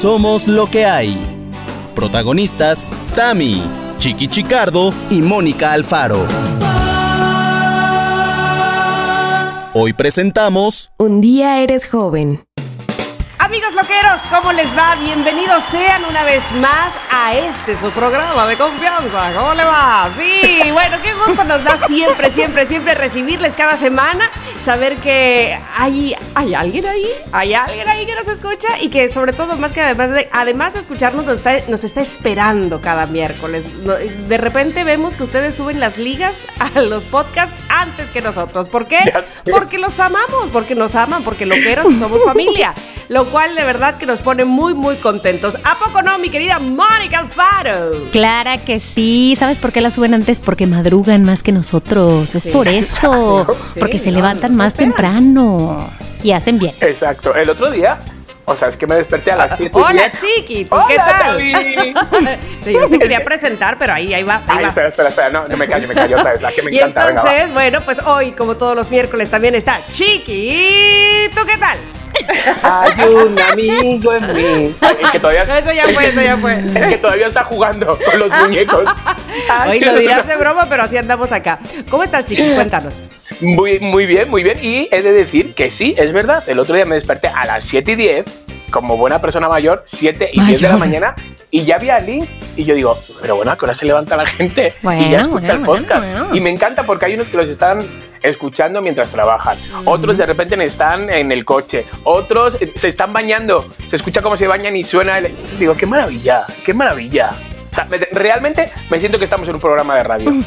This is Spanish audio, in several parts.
Somos lo que hay. Protagonistas, Tami, Chiqui Chicardo y Mónica Alfaro. Hoy presentamos Un día eres joven. Loqueros, ¿cómo les va? Bienvenidos sean una vez más a este su programa de confianza. ¿Cómo le va? Sí, bueno, qué gusto nos da siempre, siempre, siempre recibirles cada semana, saber que hay, hay alguien ahí, hay alguien ahí que nos escucha y que sobre todo, más que además de, además de escucharnos, nos está, nos está esperando cada miércoles. De repente vemos que ustedes suben las ligas a los podcasts antes que nosotros. ¿Por qué? Porque los amamos, porque nos aman, porque loqueros somos familia. Lo cual de verdad que nos pone muy, muy contentos. ¿A poco no, mi querida Mónica Alfaro? Clara que sí. ¿Sabes por qué la suben antes? Porque madrugan más que nosotros. Es por eso. porque se levantan más temprano. Y hacen bien. Exacto. El otro día o sea, es que me desperté a las 7 Hola, Chiqui, ¿tú qué tal? yo te quería presentar, pero ahí, ahí vas, ahí Ay, vas. Espera, espera, espera, no, no me callo, me callo, sabes, la que me y encanta. entonces, bueno, pues hoy, como todos los miércoles, también está Chiqui. ¿Tú qué tal? Hay un amigo en mí. El que todavía, No, eso ya fue, eso ya fue. el que todavía está jugando con los muñecos. Hoy lo dirás de broma, pero así andamos acá. ¿Cómo estás, Chiqui? Cuéntanos. Muy, muy bien, muy bien. Y he de decir que sí, es verdad. El otro día me desperté a las 7 y 10, como buena persona mayor, 7 y 10 de la mañana, y ya había link. Y yo digo, pero bueno, ¿a qué hora se levanta la gente? y ya Bueno, escucha el podcast. bueno, bueno. Y me encanta porque hay unos que los están escuchando mientras trabajan. Otros de repente están en el coche. Otros se están bañando. Se escucha cómo se bañan y suena el... Digo, qué maravilla, qué maravilla. O sea, me- realmente me siento que estamos en un programa de radio.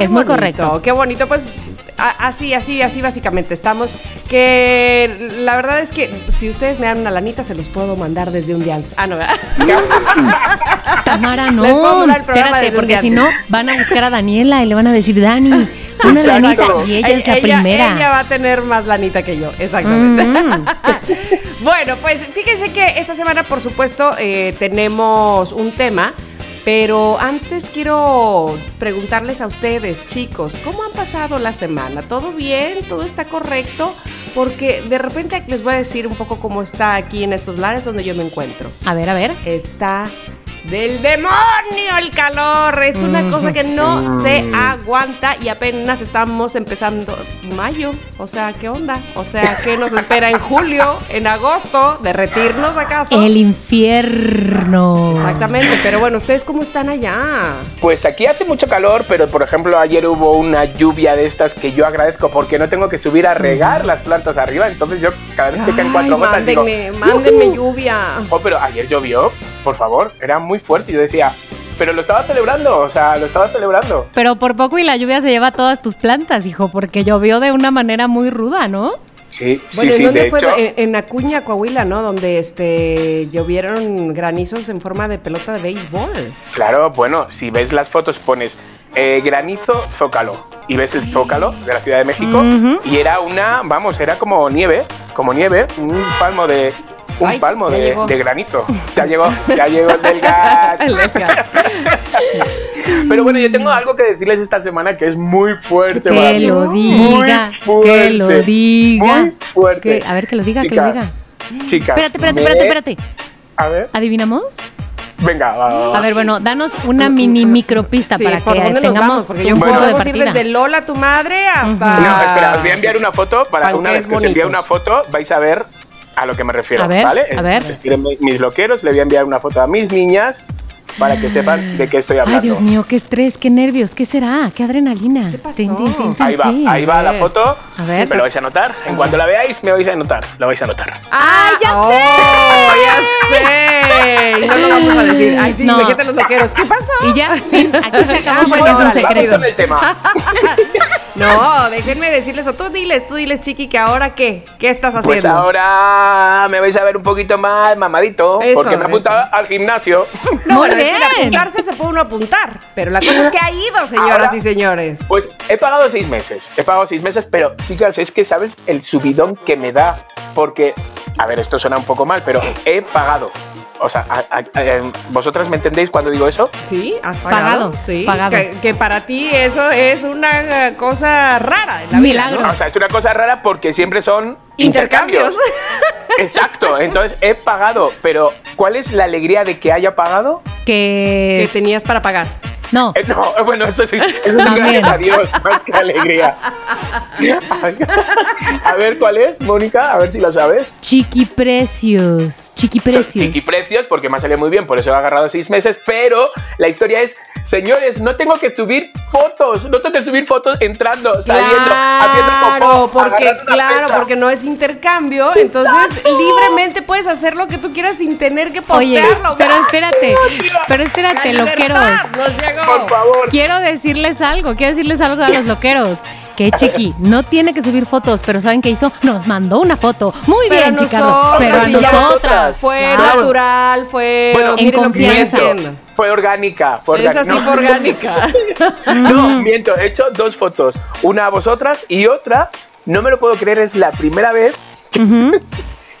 Es muy Bonito, correcto. Qué bonito, pues a- así, así, así básicamente estamos. Que la verdad es que si ustedes me dan una lanita, se los puedo mandar desde un día antes. Ah, no, ¿verdad? Tamara, Les puedo no. mandar el programa Espérate, porque si no, van a buscar a Daniela y le van a decir, Dani, una Exacto. lanita. Y ella es la primera. Ella va a tener más lanita que yo, exactamente. Mm. bueno, pues fíjense que esta semana, por supuesto, eh, tenemos un tema. Pero antes quiero preguntarles a ustedes, chicos, ¿cómo han pasado la semana? ¿Todo bien? ¿Todo está correcto? Porque de repente les voy a decir un poco cómo está aquí en estos lares donde yo me encuentro. A ver, a ver. Está del demonio el calor. Es una cosa que no se aguanta y apenas estamos empezando mayo. O sea, ¿qué onda? O sea, ¿qué nos espera en julio, en agosto? ¿Derretirnos acaso? El infierno. Exactamente, pero bueno, ¿ustedes cómo están allá? Pues aquí hace mucho calor, pero por ejemplo ayer hubo una lluvia de estas que yo agradezco porque no tengo que subir a regar las plantas arriba, entonces yo cada vez que caen cuatro gotas digo, mándenme, mándenme lluvia. Oh, pero ayer llovió, por favor, era muy fuerte. Yo decía, pero lo estaba celebrando, o sea, lo estaba celebrando. Pero por poco y la lluvia se lleva todas tus plantas, hijo, porque llovió de una manera muy ruda, ¿no? Sí, Bueno, sí, ¿en sí, dónde de fue? hecho. En, en Acuña, Coahuila, ¿no? Donde este llovieron granizos en forma de pelota de béisbol. Claro, bueno, si ves las fotos pones eh, granizo zócalo y ves el zócalo de la Ciudad de México y era una, vamos, era como nieve, como nieve, un palmo de un Ay, palmo de, de granizo. Ya llegó, ya llegó el del gas. El del gas. Pero bueno, yo tengo algo que decirles esta semena que es muy fuerte. Que para mí. lo Muy diga, fuerte, que lo diga. Muy fuerte. Que- a ver, que lo diga, que lo Chicas, diga. Chicas. Espérate, espérate, espérate, espérate. A ver, ¿Adivinamos? venga, va, va, va. A ver, bueno, danos una mini micropista Sí, para ¿por que tengamos? Porque un Bueno. de podemos ir partida. desde Lola, tu madre, hasta... No, espera, os voy a enviar una foto para una vez que os envíe una foto vais a ver a lo que me refiero, A ver, ¿vale? a ver. Mis loqueros, le voy a enviar una foto a mis niñas para que sepan de qué estoy hablando. Ay, Dios mío, qué estrés, qué nervios, qué será, qué adrenalina. ¿Qué pasó? Tin, tin, tin, tin, Ahí va, sí. ahí va la foto. A ver. Me lo vais a anotar. En cuanto la veáis, me vais a anotar. Lo vais a anotar. ¡Ah, ya oh, ya sé! Y no lo vamos a decir. Ay, sí, No. los loqueros. ¿Qué pasó? Y ya, fin, aquí se acabó Ah, porque bueno, es un vale, Vamos secreto. con el tema. No, déjenme decirles, o tú diles, tú diles, Chiqui, que ahora qué, ¿qué estás haciendo? Pues ahora me vais a ver un poquito más mamadito Eso, porque me he apuntado al gimnasio. No, Muy bueno, es que bien. apuntarse se puede uno apuntar, pero la cosa es que ha ido, señoras Ahora- y señores. Pues he pagado seis meses, he pagado seis meses, pero chicas, es que sabes el subidón que me da, porque, a ver, esto suena un poco mal, pero he pagado O sea, a- a- a- ¿vosotras me entendéis cuando digo eso? Sí, has pagado. Pagado, sí. pagado. Que, que para ti eso es una eh, cosa rara en la vida. Milagro. ¿no? O sea, es una cosa rara porque siempre son Intercambios. intercambios. Exacto, entonces he pagado, pero ¿cuál es la alegría de que haya pagado? Que. que tenías para pagar. No, Eh, no, bueno, eso sí, eso sí, gracias a Dios, más que alegría. A ver, ¿cuál es, Mónica? A ver si lo sabes. chiquiprecios. Chiquiprecios. Chiquiprecios, porque me ha salido muy bien, por eso he agarrado seis meses, pero la historia es, señores, no tengo que subir fotos, no tengo que subir fotos entrando, saliendo, haciendo Claro, popó, porque claro, pesa. porque no es intercambio, entonces libremente puedes hacer lo que tú quieras sin tener que Oye, postearlo. pero ¡Ah! espérate, pero La espérate, libertad loqueros. Por favor. Quiero decirles algo, quiero decirles algo a los loqueros. Que Chiqui no tiene que subir fotos, pero ¿saben qué hizo? Nos mandó una foto. Muy Pero bien, Chicardo. Pero a nosotras. Fue Claro. natural, fue Bueno, En confianza. Fue orgánica, fue Esa orgánica. sí fue orgánica. No, miento, he hecho dos fotos. Una a vosotras y otra, no me lo puedo creer, es la primera vez que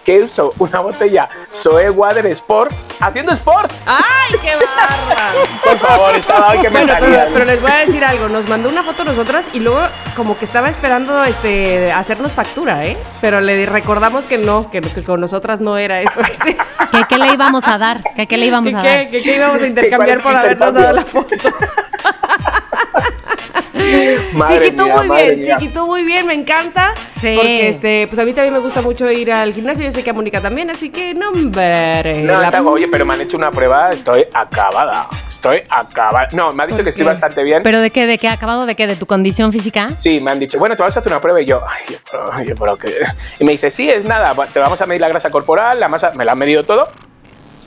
uso una botella Zoe Water Sport haciendo sport. ¡Ay, qué bárbaro! Por favor, estaba hoy que me Bueno, pero, les voy a decir algo. Nos mandó una foto nosotras y luego como que estaba esperando este, hacernos factura, ¿eh? Pero le recordamos que no, que, que con nosotras no era eso. ¿sí? ¿Que qué le íbamos a dar? ¿Que qué le íbamos ¿Que a qué, dar? que qué íbamos a intercambiar ¿Cuál por habernos dado la foto? Madre Chiquito, mía, muy madre bien, mía. chiquito, muy bien, me encanta. Sí. Porque este, pues a mí también me gusta mucho ir al gimnasio, yo sé que a Mónica también, así que no, hombre. No, la- oye, pero me han hecho una prueba, estoy acabada. Estoy acabada. No, me ha dicho que estoy bastante bien. ¿Pero de qué? ¿De qué? ¿Acabado de qué? ¿De tu condición física? Sí, me han dicho, bueno, te vas a hacer una prueba y yo, ay, yo, pero, yo, pero qué. Y me dice, sí, es nada, te vamos a medir la grasa corporal, la masa, me la han medido todo.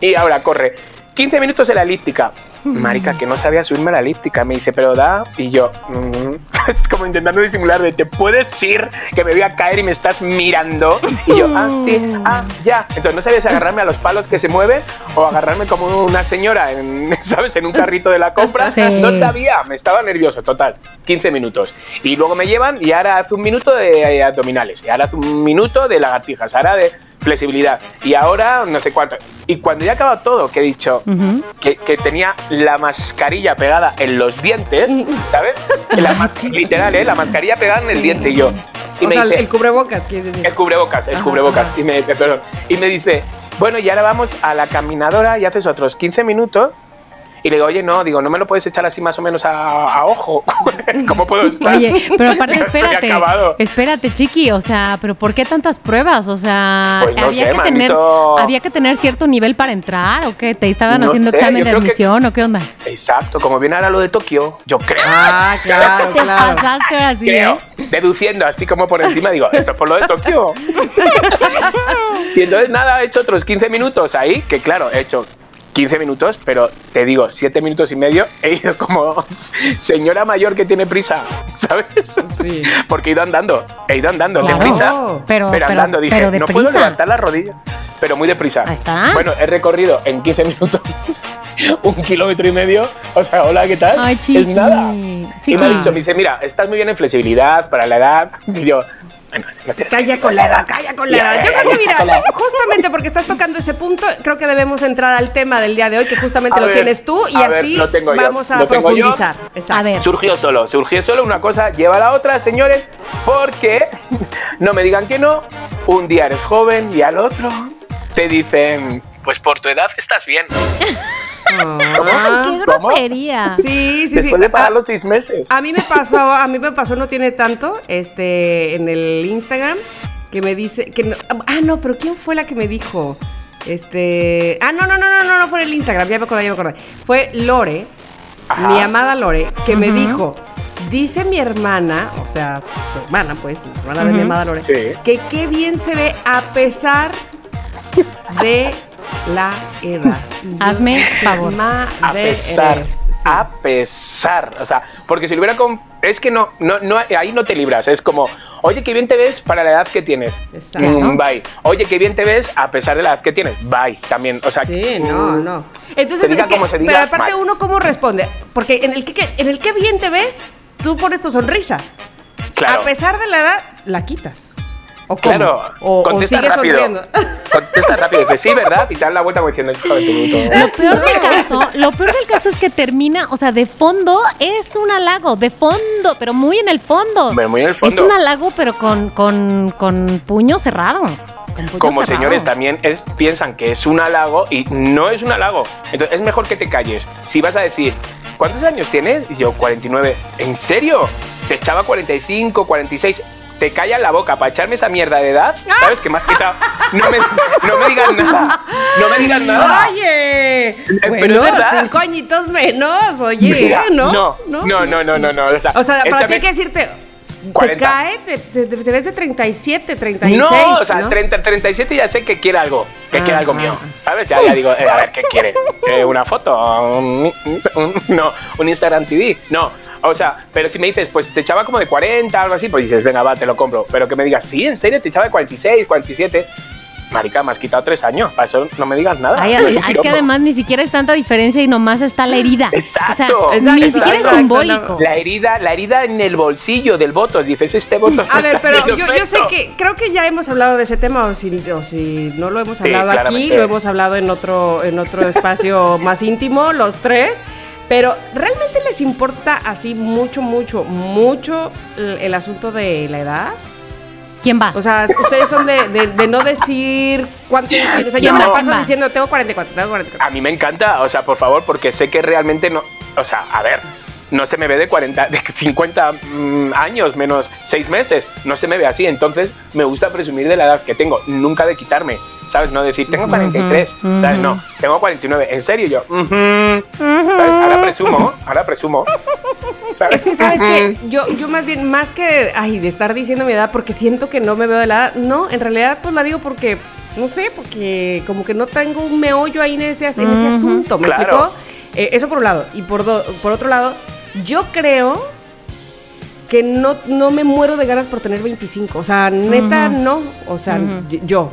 Y ahora corre 15 minutos en la elíptica. Marica, que no sabía subirme a la elíptica. Me dice, pero da. Y yo, mm, es como intentando disimular de, te puedes ir, que me voy a caer y me estás mirando. Y yo, ah, sí, ah, ya. Entonces no sabía si agarrarme a los palos que se mueven o agarrarme como una señora, en, ¿sabes? En un carrito de la compra. Sí. No sabía, me estaba nervioso, total. 15 minutos. Y luego me llevan y ahora hace un minuto de eh, abdominales. Y ahora hace un minuto de lagartijas. Ahora de flexibilidad. Y ahora no sé cuánto. Y cuando ya ha acabado todo, que he dicho que, que tenía la mascarilla pegada en los dientes, ¿sabes? La literal, ¿eh? La mascarilla pegada en el diente y yo. Y o me sea, dice, el cubrebocas, quieres decir. el cubrebocas, el Ajá, cubrebocas. ajá. Y me, perdón. Y me dice, bueno, y ahora vamos a la caminadora y haces otros 15 minutos. Y le digo, oye, no, digo, no me lo puedes echar así más o menos a, a ojo. ¿Cómo puedo estar? Oye, pero aparte, espérate. Espérate, chiqui. O sea, ¿pero por qué tantas pruebas? O sea, Pues no había, sé, que tener, había que tener cierto nivel para entrar o qué? ¿Te estaban No haciendo sé, examen de que- admisión o qué onda? Exacto, como viene ahora lo de Tokio, yo creo. Ah, claro, Te claro. pasaste ahora sí, creo, ¿eh? deduciendo así como por encima, digo, esto es por lo de Tokio. y entonces nada, he hecho otros 15 minutos ahí, que claro, he hecho 15 minutos, pero te digo, 7 minutos y medio, he ido como señora mayor que tiene prisa, ¿sabes? Sí. Porque he ido andando, he ido andando, Claro. deprisa. Pero, pero pero, andando, dije, pero no puedo levantar la rodilla, pero muy deprisa. Ahí está. Bueno, he recorrido en 15 minutos un kilómetro y medio. O sea, hola, ¿qué tal? Ay, chiqui. Es nada. Y me ha dicho, me dice, mira, estás muy bien en flexibilidad para la edad. Y yo, Calla que- con la edad, calla con la Ya, edad. Yo creo que, mira, justamente porque estás tocando ese punto, creo que debemos entrar al tema del día de hoy, que justamente A lo ver, tienes tú, y ver, así lo tengo yo, vamos a lo tengo yo. profundizar. A ver. Surgió solo, surgió solo una cosa, lleva a la otra, señores, porque no me digan que no, un día eres joven y al otro te dicen, pues por tu edad estás bien. Ah. ¡Qué ¿Cómo? grosería! Sí, sí, sí. Después de pagar Ah, los seis meses. A mí me pasó, a mí me pasó no tiene tanto, este, en el Instagram, que me dice, que no- ah, no, pero ¿quién fue la que me dijo? Este, ah, no, no, no, no, no, no fue en el Instagram, ya me acordé, ya me acordé. Fue Lore, Ajá. mi amada Lore, que me dijo, dice mi hermana, o sea, su hermana, pues, la hermana de mi amada Lore, Sí. que qué bien se ve a pesar de la edad. Hazme favor. a pesar, eres, sí. a pesar, o sea, porque si lo hubiera con, es que no, no, no, ahí no te libras, es como, oye, qué bien te ves para la edad que tienes, Exacto. Mm, bye, oye, qué bien te ves a pesar de la edad que tienes, bye, también, o sea, Sí, no, mm, no. Entonces, se diga es que, como se diga, pero aparte mal. uno cómo responde, porque en el que, que- en el que bien te ves, tú pones tu sonrisa. claro, A pesar de la edad, la quitas. ¿O cómo? Claro, O, o contesta sigues rápido. sonriendo. contesta rápido. Dice, sí, ¿verdad? Y te dan la vuelta como diciendo, hijo de tu. Lo peor del caso, lo peor del caso es que termina, o sea, de fondo es un halago, de fondo, pero muy en el fondo. Pero muy en el fondo. Es un halago, pero con, con, con puño cerrado. con puño Como cerrado. señores también es, piensan que es un halago y no es un halago. Entonces es mejor que te calles. Si vas a decir, ¿cuántos años tienes? Y yo, 49. ¿En serio? Te echaba 45, 46. Te callas la boca para echarme esa mierda de edad. ¿Sabes que me has quitado? No me, no me digas nada. No me digas nada. Oye, pero bueno, cinco añitos menos, oye, Mira, ¿no? no, no, no, no, no, no, o sea, O sea, para ti hay que decirte, 40. te cae, te, te, te ves de 37, 36, No, o sea, ¿no? 30, 37 ya sé que quiere algo, que quiere Ah, algo ah, mío, ah. ¿sabes? Ya, ya digo, eh, a ver, ¿qué quiere? Eh, ¿Una foto? Un- un- no, un Instagram TV, no. O sea, pero si me dices, pues te echaba como de 40, algo así, pues dices, venga, va, te lo compro. Pero que me digas, sí, en serio, te echaba de 46, 47. Marica, me has quitado tres años, para eso no me digas nada. Ay, un es que además ni siquiera es tanta diferencia y nomás está la herida. Exacto, O sea, exacto, ni siquiera es exacto. simbólico. La herida, la herida en el bolsillo del voto, dices, este voto A ver, pero yo, yo sé que creo que ya hemos hablado de ese tema o si, o si no lo hemos Sí, hablado aquí, claramente. lo hemos hablado en otro en otro espacio más íntimo los tres, pero realmente les importa así mucho mucho mucho el, el asunto de la edad? ¿Quién va? O sea, ustedes son de, de- de no decir cuánto o sea, yo me No. la paso diciendo tengo 44, tengo 44. A mí me encanta, o sea, por favor, porque sé que realmente no. O sea, a ver, no se me ve de 40, de 50 mm, años menos 6 meses. No se me ve así. Entonces, me gusta presumir de la edad que tengo, nunca de quitarme. ¿Sabes? No decir, tengo 43. Ujú, ¿Sabes? No, tengo 49. ¿En serio? Yo. ¿Sabes? Ahora presumo, ahora presumo. ¿Sabes? Es que, ¿sabes qué? Yo, yo más bien, más que, ay, de estar diciendo mi edad porque siento que no me veo de la edad, no, en realidad pues la digo porque, no sé, porque como que no tengo un meollo ahí en ese, en ese asunto, ¿me Claro. explico? Eh, eso por un lado. Y por, do- por otro lado, yo creo que no, no me muero de ganas por tener 25. O sea, neta, no. O sea, yo.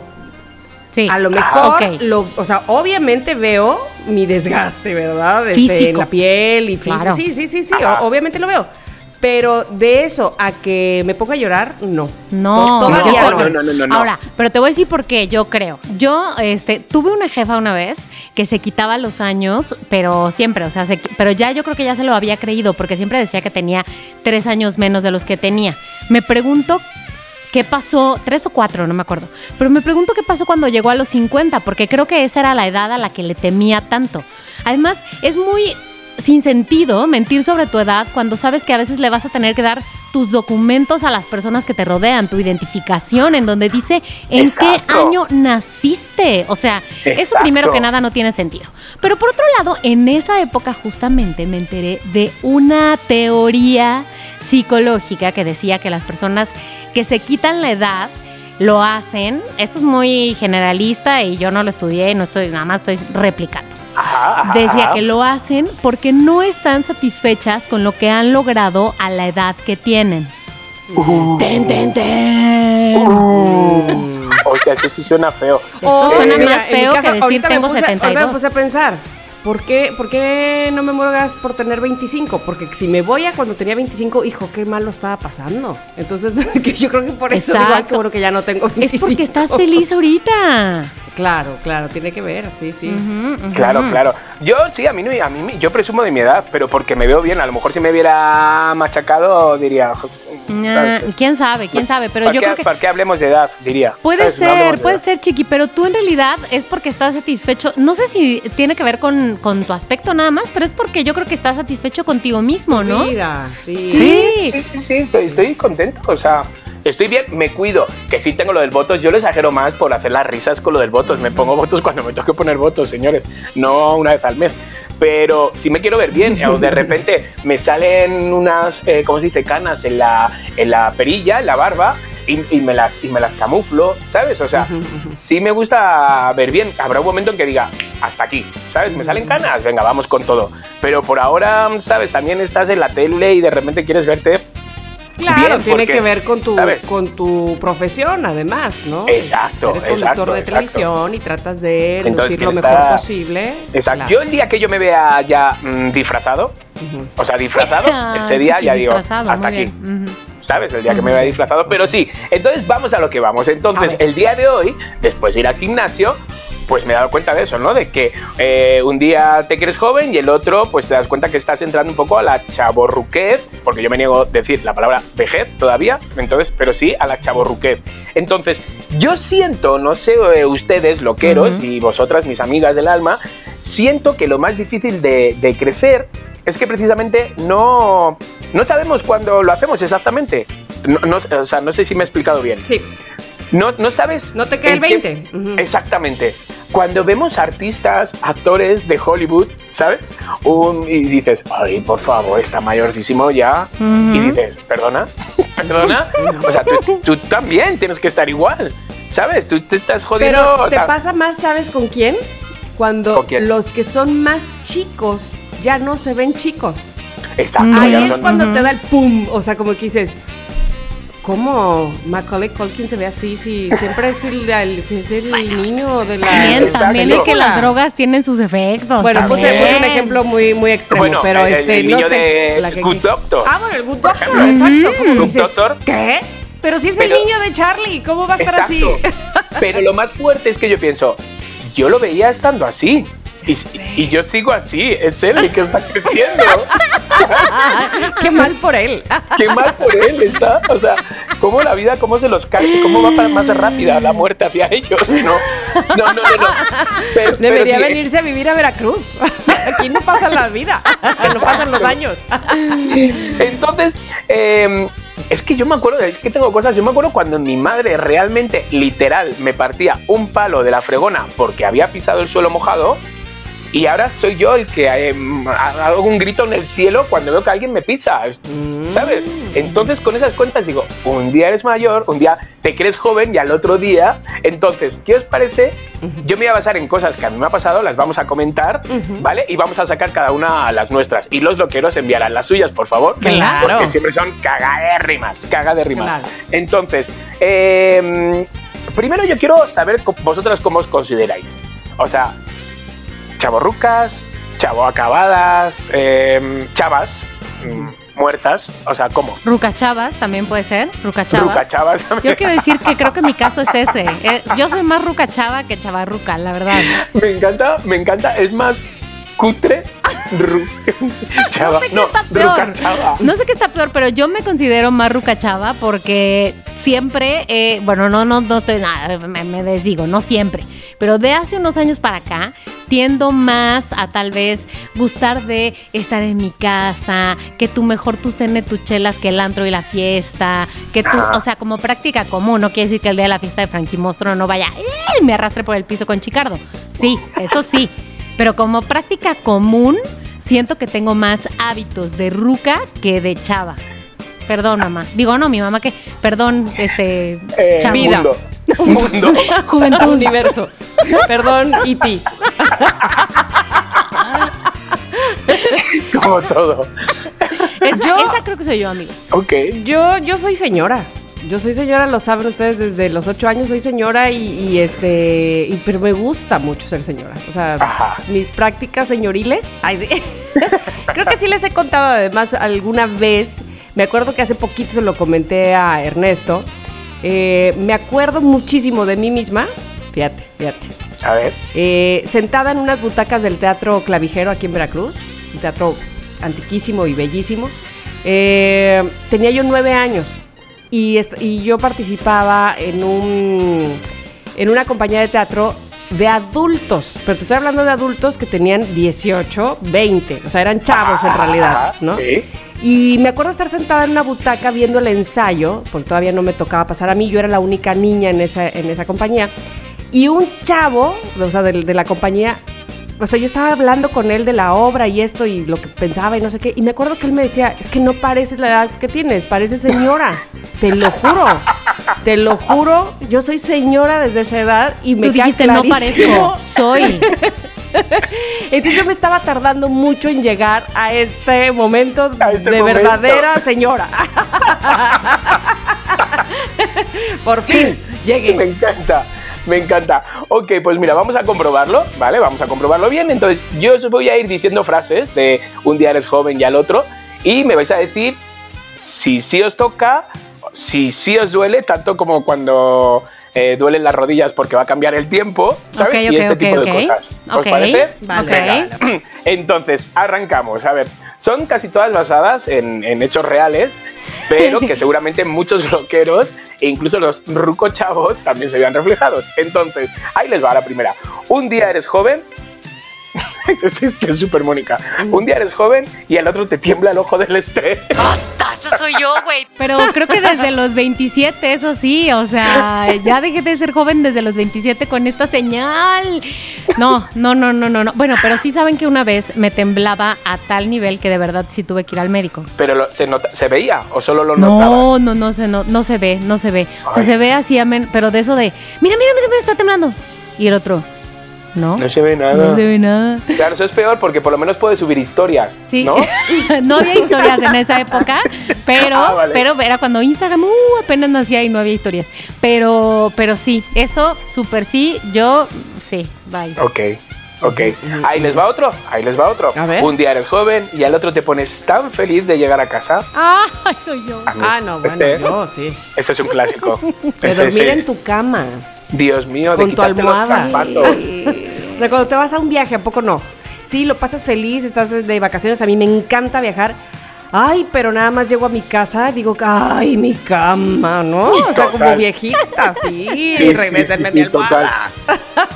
Sí. A lo mejor, ok. lo, o sea, obviamente veo mi desgaste, ¿verdad? Este, Físico. en la piel y físico. Claro. Sí, sí, sí, sí, o- obviamente lo veo. Pero de eso a que me ponga a llorar, no. No, todavía no, no. no, no, no, no, no. Ahora, pero te voy a decir por qué, yo creo. Yo este, tuve una jefa una vez que se quitaba los años, pero siempre, o sea, se pero ya yo creo que ya se lo había creído, porque siempre decía que tenía tres años menos de los que tenía. Me pregunto qué pasó, tres o cuatro, no me acuerdo, pero me pregunto qué pasó cuando llegó a los 50, porque creo que esa era la edad a la que le temía tanto. Además, es muy sin sentido mentir sobre tu edad cuando sabes que a veces le vas a tener que dar tus documentos a las personas que te rodean, tu identificación en donde dice en qué año naciste. O sea, eso primero que nada no tiene sentido. Pero por otro lado, en esa época justamente me enteré de una teoría psicológica que decía que las personas que se quitan la edad lo hacen. Esto es muy generalista y yo no lo estudié, no estoy nada más estoy replicando. Ajá, ajá, Decía que lo hacen porque no están satisfechas con lo que han logrado a la edad que tienen. Ten, ten, ten. Uh, o sea, eso sí suena feo. Eso suena mira, más feo caso, que decir me tengo puse- ahorita me 72. puse a pensar, ¿por qué, ¿por qué no me muero de ganas por tener 25? Porque si me voy a cuando tenía 25, hijo, qué mal lo estaba pasando. Entonces, que yo creo que por eso digo, ay, Exacto. qué bueno que ya no tengo 25. Es porque estás feliz ahorita. Claro, claro, tiene que ver, sí, sí. Claro, claro. Yo sí, a mí, no- a mí yo presumo de mi edad, pero porque me veo bien. A lo mejor si me viera machacado diría, "Pues, Nah, ¿sabes? quién sabe, quién sabe, pero ¿Para yo qué, creo que para qué hablemos de edad? Diría. Puede ser, de puede ser, Chiqui, pero tú en realidad es porque estás satisfecho. No sé si tiene que ver con, con tu aspecto nada más, pero es porque yo creo que estás satisfecho contigo mismo, ¿no? Mira, sí. Sí. Sí, sí, sí, sí, estoy, estoy contento. O sea, estoy bien, me cuido. Que sí tengo lo del votos. Yo lo exagero más por hacer las risas con lo del votos. Me pongo votos cuando me toque poner votos, señores. No una vez al mes. Pero si me quiero ver bien, o de repente me salen unas, eh, ¿cómo se dice? Canas en la, en la perilla, en la barba, y, y me las, y me las camuflo, ¿sabes? O sea, sí me gusta ver bien. Habrá un momento en que diga, hasta aquí, ¿sabes? Me salen canas, venga, vamos con todo. Pero por ahora, ¿sabes? También estás en la tele y de repente quieres verte Claro, Bien, tiene porque, que ver con tu, ¿sabes? con tu profesión, además, ¿no? Exacto, Eres conductor exacto, de exacto. televisión y tratas de Entonces, lucir lo mejor posible. Exacto. Claro. Yo el día que yo me vea ya mm, disfrazado, o sea, disfrazado, Ah, ese día ya digo, hasta aquí. ¿sabes? El día que me había disfrazado, pero sí. Entonces vamos a lo que vamos. Entonces, el día de hoy, después de ir al gimnasio, pues me he dado cuenta de eso, ¿no? De que eh, un día te crees joven y el otro, pues te das cuenta que estás entrando un poco a la chaborruquez, porque yo me niego a decir la palabra vejez todavía, entonces, pero sí a la chaborruquez. Entonces, yo siento, no sé eh, ustedes, loqueros, y vosotras, mis amigas del alma, siento que lo más difícil de, de crecer es que precisamente no, no sabemos cuándo lo hacemos exactamente. No, no, o sea, no sé si me he explicado bien. Sí. No, no sabes. No te cae el en qué- 20. Ujú. Exactamente. Cuando vemos artistas, actores de Hollywood, ¿sabes? Un- y dices, ay, por favor, está mayorcísimo ya. Y dices, ¿perdona? ¿Perdona? o sea, tú, tú también tienes que estar igual, ¿sabes? Tú te estás jodiendo. Pero o te sea, pasa más, ¿sabes con quién? Cuando ¿Con quién? los que son más chicos ya no se ven chicos. Exacto. Ahí es cuando te da el pum. O sea, como que dices, ¿cómo Macaulay Culkin se ve así? Si siempre es el, el- es el niño de la. También, también es que las drogas tienen sus efectos. Bueno, puse, puse un ejemplo muy, muy extremo, Bueno, pero el- este, el no niño sé. de la que- Good Doctor. Ah, bueno, el Good Doctor, exacto. Como dices, Doctor. ¿Qué? Pero si es el niño de Charlie, ¿cómo va a estar Exacto. así? Pero lo más fuerte es que yo pienso, yo lo veía estando así. Y, y yo sigo así, es él el que está creciendo. Qué mal por él. Qué mal por él está. O sea, cómo la vida, cómo se los cae, cómo va para más rápida la muerte hacia ellos. No, no, no, no. no. Pero- pero Debería sí, venirse a vivir a Veracruz. Aquí no pasa la vida, no pasan los años. Entonces, eh, es que yo me acuerdo, es que tengo cosas, yo me acuerdo cuando mi madre realmente, literal, me partía un palo de la fregona porque había pisado el suelo mojado. Y ahora soy yo el que eh, hago un grito en el cielo cuando veo que alguien me pisa, ¿sabes? Entonces con esas cuentas digo, un día eres mayor, un día te crees joven y al otro día, entonces, ¿qué os parece? Yo me voy a basar en cosas que a mí me ha pasado, las vamos a comentar, ¿vale? Y vamos a sacar cada una las nuestras. Y los loqueros enviarán las suyas, por favor. Claro. Porque siempre son cagadérrimas, cagadérrimas. Claro. Entonces, eh, primero yo quiero saber vosotras cómo os consideráis. O sea, chavorrucas, chavo acabadas, eh, chavas, mm, muertas, o sea, ¿cómo? Rucas chavas también puede ser. Rucas chavas. Ruca chavas. Yo quiero decir que creo que mi caso es ese. Eh, Yo soy más ruca chava que chavarruca, la verdad. Me encanta, me encanta, es más cutre. ru- chava, No sé qué no, está ruca peor. chava. No sé qué está peor, pero yo me considero más ruca chava porque siempre, eh, bueno, no, no, no estoy nada, me, me desdigo, no siempre, pero de hace unos años para acá tiendo más a tal vez gustar de estar en mi casa, que tú mejor tú cene tus chelas que el antro y la fiesta, que tú, o sea, como práctica común, no quiere decir que el día de la fiesta de Frankie Monstruo no vaya y me arrastre por el piso con Chicardo. Sí, eso sí, pero como práctica común, siento que tengo más hábitos de ruca que de chava. Perdón, mamá. Digo, no, mi mamá que, perdón, este, Eh. Vida. Mundo. Mundo. Juventud. Universo. Perdón, E E.T. Como todo. Esa, Yo- esa creo que soy yo, amigos. Ok. Yo, yo soy señora. Yo soy señora, lo saben ustedes, desde los ocho años soy señora y, y, este, y- pero me gusta mucho ser señora. O sea, Ajá. mis prácticas señoriles. ay, sí. Creo que sí les he contado además alguna vez. Me acuerdo que hace poquito se lo comenté a Ernesto. Eh, me acuerdo muchísimo de mí misma. Fíjate, fíjate. A ver. Eh, sentada en unas butacas del Teatro Clavijero aquí en Veracruz, un teatro antiquísimo y bellísimo. Eh, tenía yo nueve años y, yo participaba en, un, en una compañía de teatro de adultos, pero te estoy hablando de adultos que tenían 18, 20, o sea, eran chavos en realidad, Ajá, ¿no? Sí. Y me acuerdo estar sentada en una butaca viendo el ensayo, porque todavía no me tocaba pasar a mí, yo era la única niña en esa, en esa compañía. Y un chavo, o sea, de, de la compañía, o sea, yo estaba hablando con él de la obra y esto y lo que pensaba y no sé qué. Y me acuerdo que él me decía, es que no pareces la edad que tienes, pareces señora. Te lo juro, te lo juro, yo soy señora desde esa edad y me Tú queda dijiste, no clarísimo". parezco, soy. Entonces yo me estaba tardando mucho en llegar a este momento A este de momento. verdadera señora. Por fin Me llegué. encanta, me encanta. Ok, pues mira, vamos a comprobarlo, ¿vale? Vamos a comprobarlo bien. Entonces, yo os voy a ir diciendo frases de un día eres joven y al otro, y me vais a decir si sí os toca si sí os duele, tanto como cuando eh, duelen las rodillas porque va a cambiar el tiempo, ¿sabes? Y este tipo de cosas. ¿Os parece? Vale. Entonces, arrancamos. A ver, son casi todas basadas en, en hechos reales, pero que seguramente muchos rockeros e incluso los ruco chavos también se vean reflejados. Entonces, ahí les va la primera. Un día eres joven. es que es súper Mónica. Un día eres joven y al otro te tiembla el ojo del este. Eso soy yo, güey. Pero creo que desde los 27, eso sí, o sea, ya dejé de ser joven desde los 27 con esta señal. No, no, no, no, no, no. Bueno, pero sí saben que una vez me temblaba a tal nivel que de verdad sí tuve que ir al médico. Pero lo- ¿se, nota- ¿se veía o solo lo notaba? No, no, no, se, no, no se ve, no se ve. O sea, se ve así, pero de eso de, mira, mira, mira, mira, está temblando. Y el otro, no, No se ve nada. no se ve nada. Claro, eso es peor porque por lo menos puedes subir historias, Sí, ¿no? no había historias en esa época, pero, Ah, vale. pero era cuando Instagram uh, apenas nacía y no había historias. Pero, pero sí, eso súper sí, yo sí, bye. Ok, ok. Ahí les va otro, ahí les va otro. A ver. Un día eres joven y al otro te pones tan feliz de llegar a casa. Ah, soy yo. Ah, no, bueno, ese, yo sí. ese es un clásico. Ese, dormir ese. en tu cama. Dios mío, de con tu quitarte los almohada. zapatos. O sea, cuando te vas a un viaje, ¿a poco no? Sí, lo pasas feliz, estás de- de vacaciones. A mí me encanta viajar. Ay, pero nada más llego a mi casa, digo, ay, mi cama, ¿no? O sea, como viejita, sí. Sí, sí, regrésenme sí, mi total.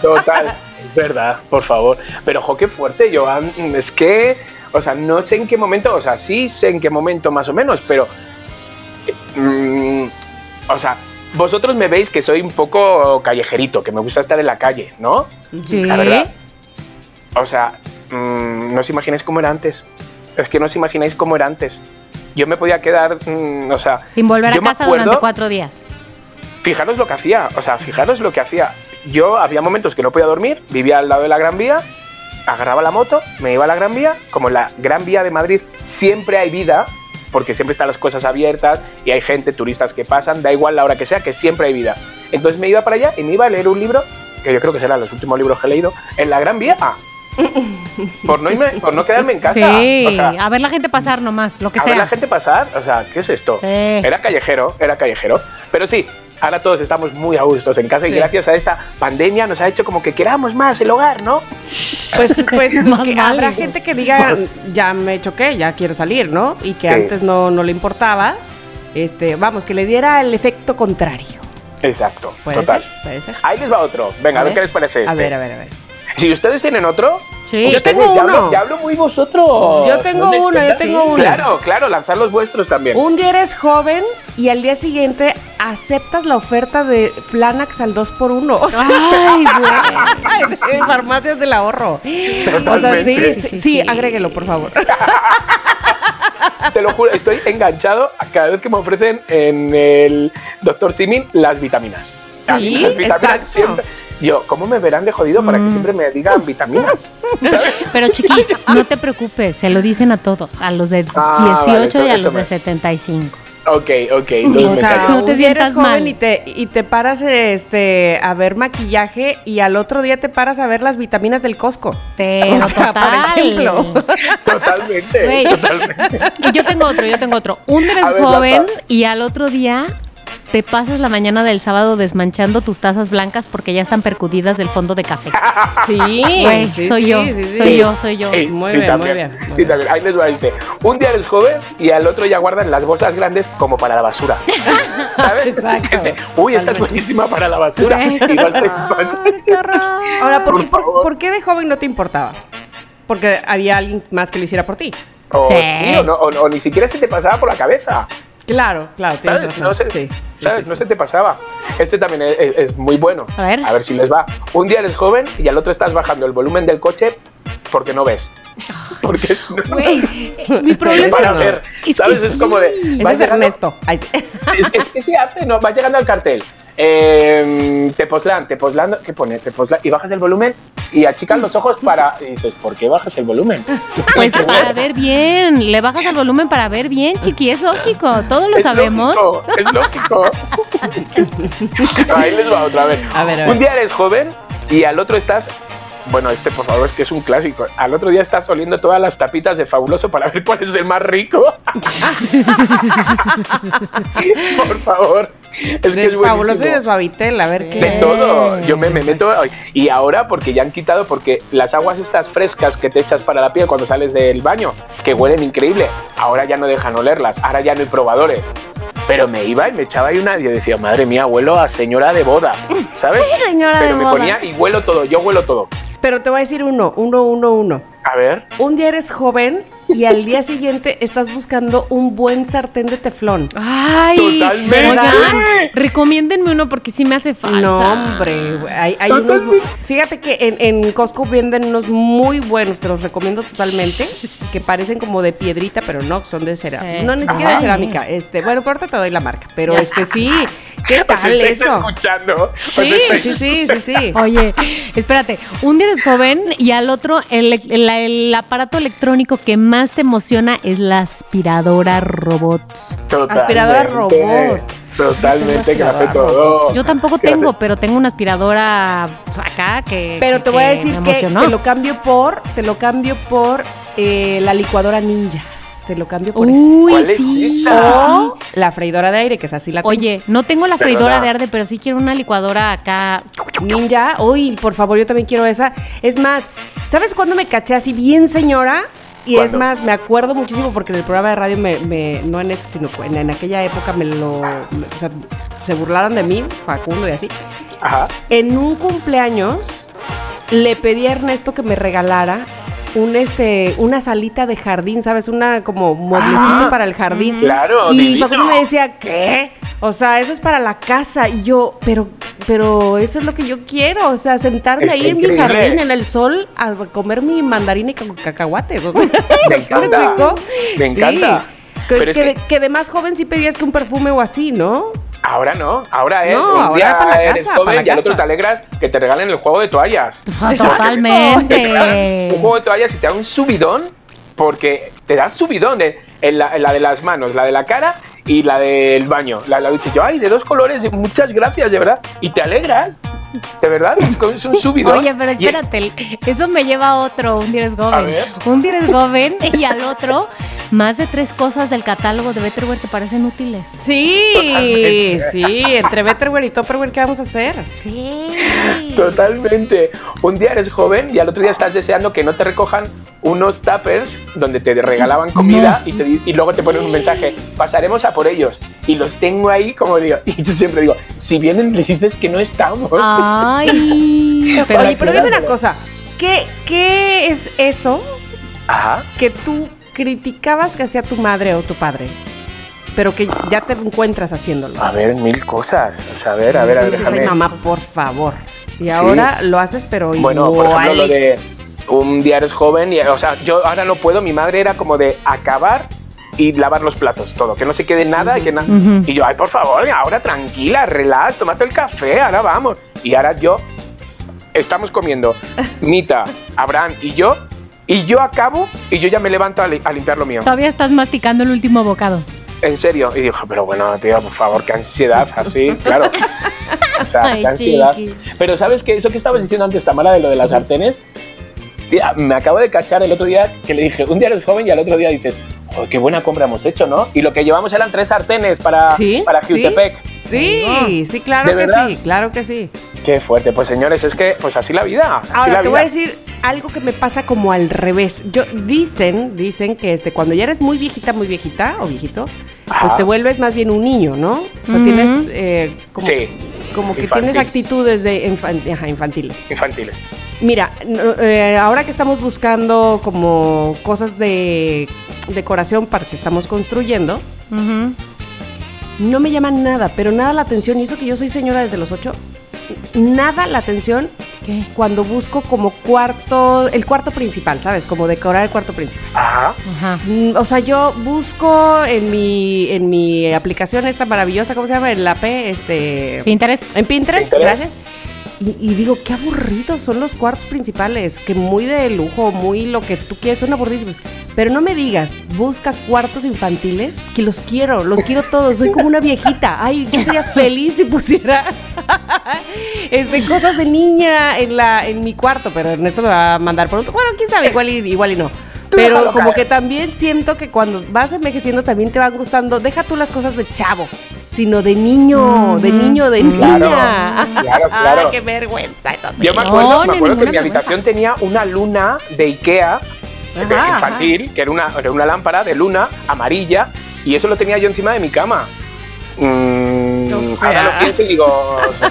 Total, es verdad, por favor. Pero, jo, qué fuerte, Joan. Es que, o sea, no sé en qué momento, o sea, sí sé en qué momento más o menos, pero. eh, mm, o sea, vosotros me veis que soy un poco callejerito, que me gusta estar en la calle, ¿no? Sí. La verdad. O sea, mm, no os imagináis cómo era antes. Es que no os imagináis cómo era antes. Yo me podía quedar, mm, o sea. Sin volver a casa acuerdo- durante cuatro días. Fijaros lo que hacía, o sea, fijaros lo que hacía. Yo había momentos que no podía dormir, vivía al lado de la Gran Vía, agarraba la moto, me iba a la Gran Vía, como en la Gran Vía de Madrid siempre hay vida, porque siempre están las cosas abiertas y hay gente, turistas que pasan, da igual la hora que sea, que siempre hay vida. Entonces me iba para allá y me iba a leer un libro, que yo creo que serán los últimos libros que he leído, en la Gran Vía, ah, por no, irme, por no quedarme en casa. Sí, O sea, a ver la gente pasar nomás, lo que a ver sea. la gente pasar, o sea, ¿qué es esto? Sí. Era callejero, era callejero. Pero sí, ahora todos estamos muy a gustos en casa y gracias a esta pandemia nos ha hecho como que queramos más el hogar, ¿no? Pues, pues que habrá gente que diga, ya me choqué, ya quiero salir, ¿no? Y que Sí. antes no, no le importaba. Este, vamos, que le diera el efecto contrario. Exacto, Puede total. ser, puede ser. Ahí les va otro. Venga, a, ver qué les parece este. A ver, a ver, a ver. Si ustedes tienen otro, Sí. Yo tengo ya uno. hablo, ya hablo muy vosotros. Yo tengo ¿No les uno, yo tengo uno. Claro, claro, lanzar los vuestros también. Un día eres joven y al día siguiente aceptas la oferta de Flanax al 2x1. O sea, Ay, güey. de farmacias del ahorro. O sea, Totalmente. sí, sí, Sí, sí, sí. agréguelo, por favor. Te lo juro, estoy enganchado a cada vez que me ofrecen en el Dr. Simin las vitaminas. Sí, las vitaminas exacto. siempre. Yo, ¿cómo me verán de jodido para Mm. que siempre me digan vitaminas? ¿Sabes? Pero chiqui, no te preocupes, se lo dicen a todos, a los de 18 Ah, vale, eso- y a los me- de 75. Ok, ok. O sea. No te sientas joven mal. y te, y te paras este, a ver maquillaje y al otro día te paras a ver las vitaminas del Costco. Te, O sea, total. por ejemplo. Totalmente, totalmente. Y yo tengo otro, yo tengo otro. Un eres ver, joven y al otro día te pasas la mañana del sábado desmanchando tus tazas blancas porque ya están percudidas del fondo de café. Sí, Güey, sí, soy sí, yo, sí, sí. soy yo, soy yo. Muy sí, bien, también, muy bien, muy sí, bien. también. Ahí les va este. Un día eres joven y al otro ya guardan las bolsas grandes como para la basura. ¿Sabes? Exacto. Uy, esta es buenísima para la basura. Y Ay. Ahora, ¿por, Por qué, por- por qué de joven no te importaba? Porque había alguien más que lo hiciera por ti. o, Sí. sí, o, no, o- o ni siquiera se te pasaba por la cabeza. Claro, claro, tienes ¿Sabes? razón. No, se, Sí, sí, ¿sabes? sí, no se te pasaba. Este también es, es- es muy bueno. A ver. A ver si les va. Un día eres joven y al otro estás bajando el volumen del coche porque no ves. Porque no- Güey, mi problema es, ver. es ¿Sabes? que Es como de. Ese es llegando- Ernesto. Ay. Es, es que se hace, ¿no? Vas llegando al cartel. Eh, Tepoztlán, Tepoztlán, ¿qué pone? Tepoztlán. Y bajas el volumen y achicas los ojos para. Y dices, ¿por qué bajas el volumen? Pues para ver bien, le bajas el volumen para ver bien, chiqui, es lógico, todos lo Es sabemos. lógico, es lógico. Ahí les va otra vez. A ver, a ver. Un día eres joven y al otro estás bueno, este por favor es que es un clásico. Al otro día estás oliendo todas las tapitas de Fabuloso para ver cuál es el más rico. por favor. Es que De es fabuloso y de suavitel, a ver qué. De todo, yo me, me meto y ahora porque ya han quitado porque las aguas estas frescas que te echas para la piel cuando sales del baño, que huelen increíble, ahora ya no dejan olerlas, ahora ya no hay probadores. Pero me iba y me echaba ahí una y yo decía, madre mía, huelo a señora de boda, ¿sabes? Señora Pero de me boda. ponía y huelo todo, yo huelo todo. Pero te voy a decir uno, uno, uno, uno. A ver, Un día eres joven y al día siguiente estás buscando un buen sartén de teflón. Ay, Totalmente. oigan, recomiéndenme uno porque sí me hace falta. No, hombre, hay, hay unos. Fíjate que en, en Costco venden unos muy buenos, te los recomiendo totalmente, que parecen como de piedrita, pero no, son de cerámica. Sí. No, ni siquiera de cerámica. Este, bueno, corta te doy la marca, pero este sí. ¿Qué tal eso? escuchando. Sí, estáis- sí, sí, sí, sí. Oye, espérate, un día eres joven y al otro el, el- el aparato electrónico que más te emociona es la aspiradora robots. Totalmente, Aspiradora robot. Totalmente, que hace todo. Yo tampoco Que hace- tengo, pero tengo una aspiradora pues, acá que Pero te voy a que decir me que emocionó. te lo cambio por, te lo cambio por eh, la licuadora ninja. Te lo cambio por eso. Uy, ¿Cuál es sí? O la freidora de aire, que es así la tengo. Oye, no tengo la Perdona. freidora de arde, pero sí quiero una licuadora acá. Ninja, uy, por favor, yo también quiero esa. Es más, ¿sabes cuándo me caché así bien señora? Y es más, me acuerdo muchísimo porque en el programa de radio, me, me- no en este, sino en, en aquella época me lo... me- o sea, se burlaron de mí, Facundo y así. Ajá. En un cumpleaños le pedí a Ernesto que me regalara un este una salita de jardín, ¿sabes? Una como mueblecito Ah, para el jardín. claro, Y divino. Facundo me decía, ¿qué? O sea, eso es para la casa. Y yo, pero, pero eso es lo que yo quiero. O sea, sentarme Está ahí en mi increíble. jardín, en el sol, a comer mi mandarina y ca- cacahuates. O sea, Me ¿sí me encanta. Me encanta. Sí. Que, Pero es que de, que- que de más joven sí pedías que un perfume o así, ¿no? Ahora no, ahora es. No, un ahora día para la eres casa, joven para la y al otro casa. te alegras que te regalen el juego de toallas. Totalmente. un juego de toallas y te da un subidón porque te da subidón de, en, la, en la de las manos, la de la cara y la del baño. La, la ducha. Yo, ay, de dos colores, muchas gracias, de verdad. Y te alegras. De verdad, es, un subidón. Oye, pero Y- espérate, eso me lleva a otro, un día eres A joven. ver. Un día eres joven y al otro, más de tres cosas del catálogo de Betterware te parecen útiles. Sí, Totalmente. sí. Entre Betterware y Tupperware, ¿qué vamos a hacer? Sí. Totalmente. Un día eres joven y al otro día estás deseando que no te recojan unos tuppers donde te regalaban comida y, te y luego te ponen un mensaje, pasaremos a por ellos. Y los tengo ahí, como digo, y yo siempre digo, si vienen les dices que no estamos. Ay. Pero, Oye, pero dime una cosa. ¿Qué, ¿Qué es eso Ajá. que tú criticabas que hacía tu madre o tu padre? Pero que ya te encuentras haciéndolo. A ver, mil cosas. O sea, a ver, a ver, a ver, Dices, "Ay, mamá, por favor. Y Sí. ahora lo haces, pero Bueno, por ejemplo, igual. lo de un día eres joven y, o sea, yo ahora no puedo. Mi madre era como de acabar y lavar los platos, todo, que no se quede nada y que nada. Ujú. Y yo, ay, por favor, ahora tranquila, relax, tómate el café, ahora vamos. Y ahora yo, estamos comiendo, Mita, Abraham y yo, y yo acabo y yo ya me levanto a, li- a limpiar lo mío. Todavía estás masticando el último bocado. En serio. Y dijo, pero bueno, tío, por favor, qué ansiedad, así, claro. O sea, Ay, qué ansiedad. chiqui. Pero ¿sabes qué? Eso que estabas diciendo antes, Tamara, de lo de las sartenes, tía, me acabo de cachar el otro día que le dije, un día eres joven y al otro día dices, joder, qué buena compra hemos hecho, ¿no? Y lo que llevamos eran tres sartenes para, ¿Sí? para ¿Sí? Jutepec. Sí, sí, claro ¿De que verdad? sí, claro que sí. Qué fuerte. Pues señores, es que, pues así la vida. Así Ahora, la te vida. voy a decir algo que me pasa como al revés. Yo, dicen, dicen que este, cuando ya eres muy viejita, muy viejita o viejito, pues te vuelves más bien un niño, ¿no? O sea, tienes eh, como, Sí, como que infantil. tienes actitudes de infan- ajá, infantiles. infantiles. Mira, eh, ahora que estamos buscando como cosas de decoración para que estamos construyendo, no me llama nada, pero nada la atención. Y eso que yo soy señora desde los ocho, nada la atención ¿Qué? cuando busco como cuarto, el cuarto principal, ¿sabes? Como decorar el cuarto principal. Ajá. Ajá. Mm, O sea, yo busco en mi, en mi aplicación esta maravillosa, ¿cómo se llama? En la P, este... Pinterest. En Pinterest, Pinterest. gracias. Y, y digo, qué aburridos son los cuartos principales, que muy de lujo, muy lo que tú quieres, son aburridísimos. Pero no me digas, busca cuartos infantiles, que los quiero, los quiero todos. Soy como una viejita. Ay, yo sería feliz si pusiera este, cosas de niña en, la, en mi cuarto, pero Ernesto me va a mandar por otro. Bueno, quién sabe, igual y, igual y no. Pero como que también siento que cuando vas envejeciendo también te van gustando. Deja tú las cosas de chavo, sino de niño, de niño, de Claro, niña. claro, claro. Ay, qué vergüenza eso. sí. Yo me No, acuerdo, ni me acuerdo que en mi habitación tenía una luna de Ikea de- Ajá, infantil, que era una, era una lámpara de luna amarilla, y eso lo tenía yo encima de mi cama. Mm, O sea. Ahora lo pienso y digo, o sea,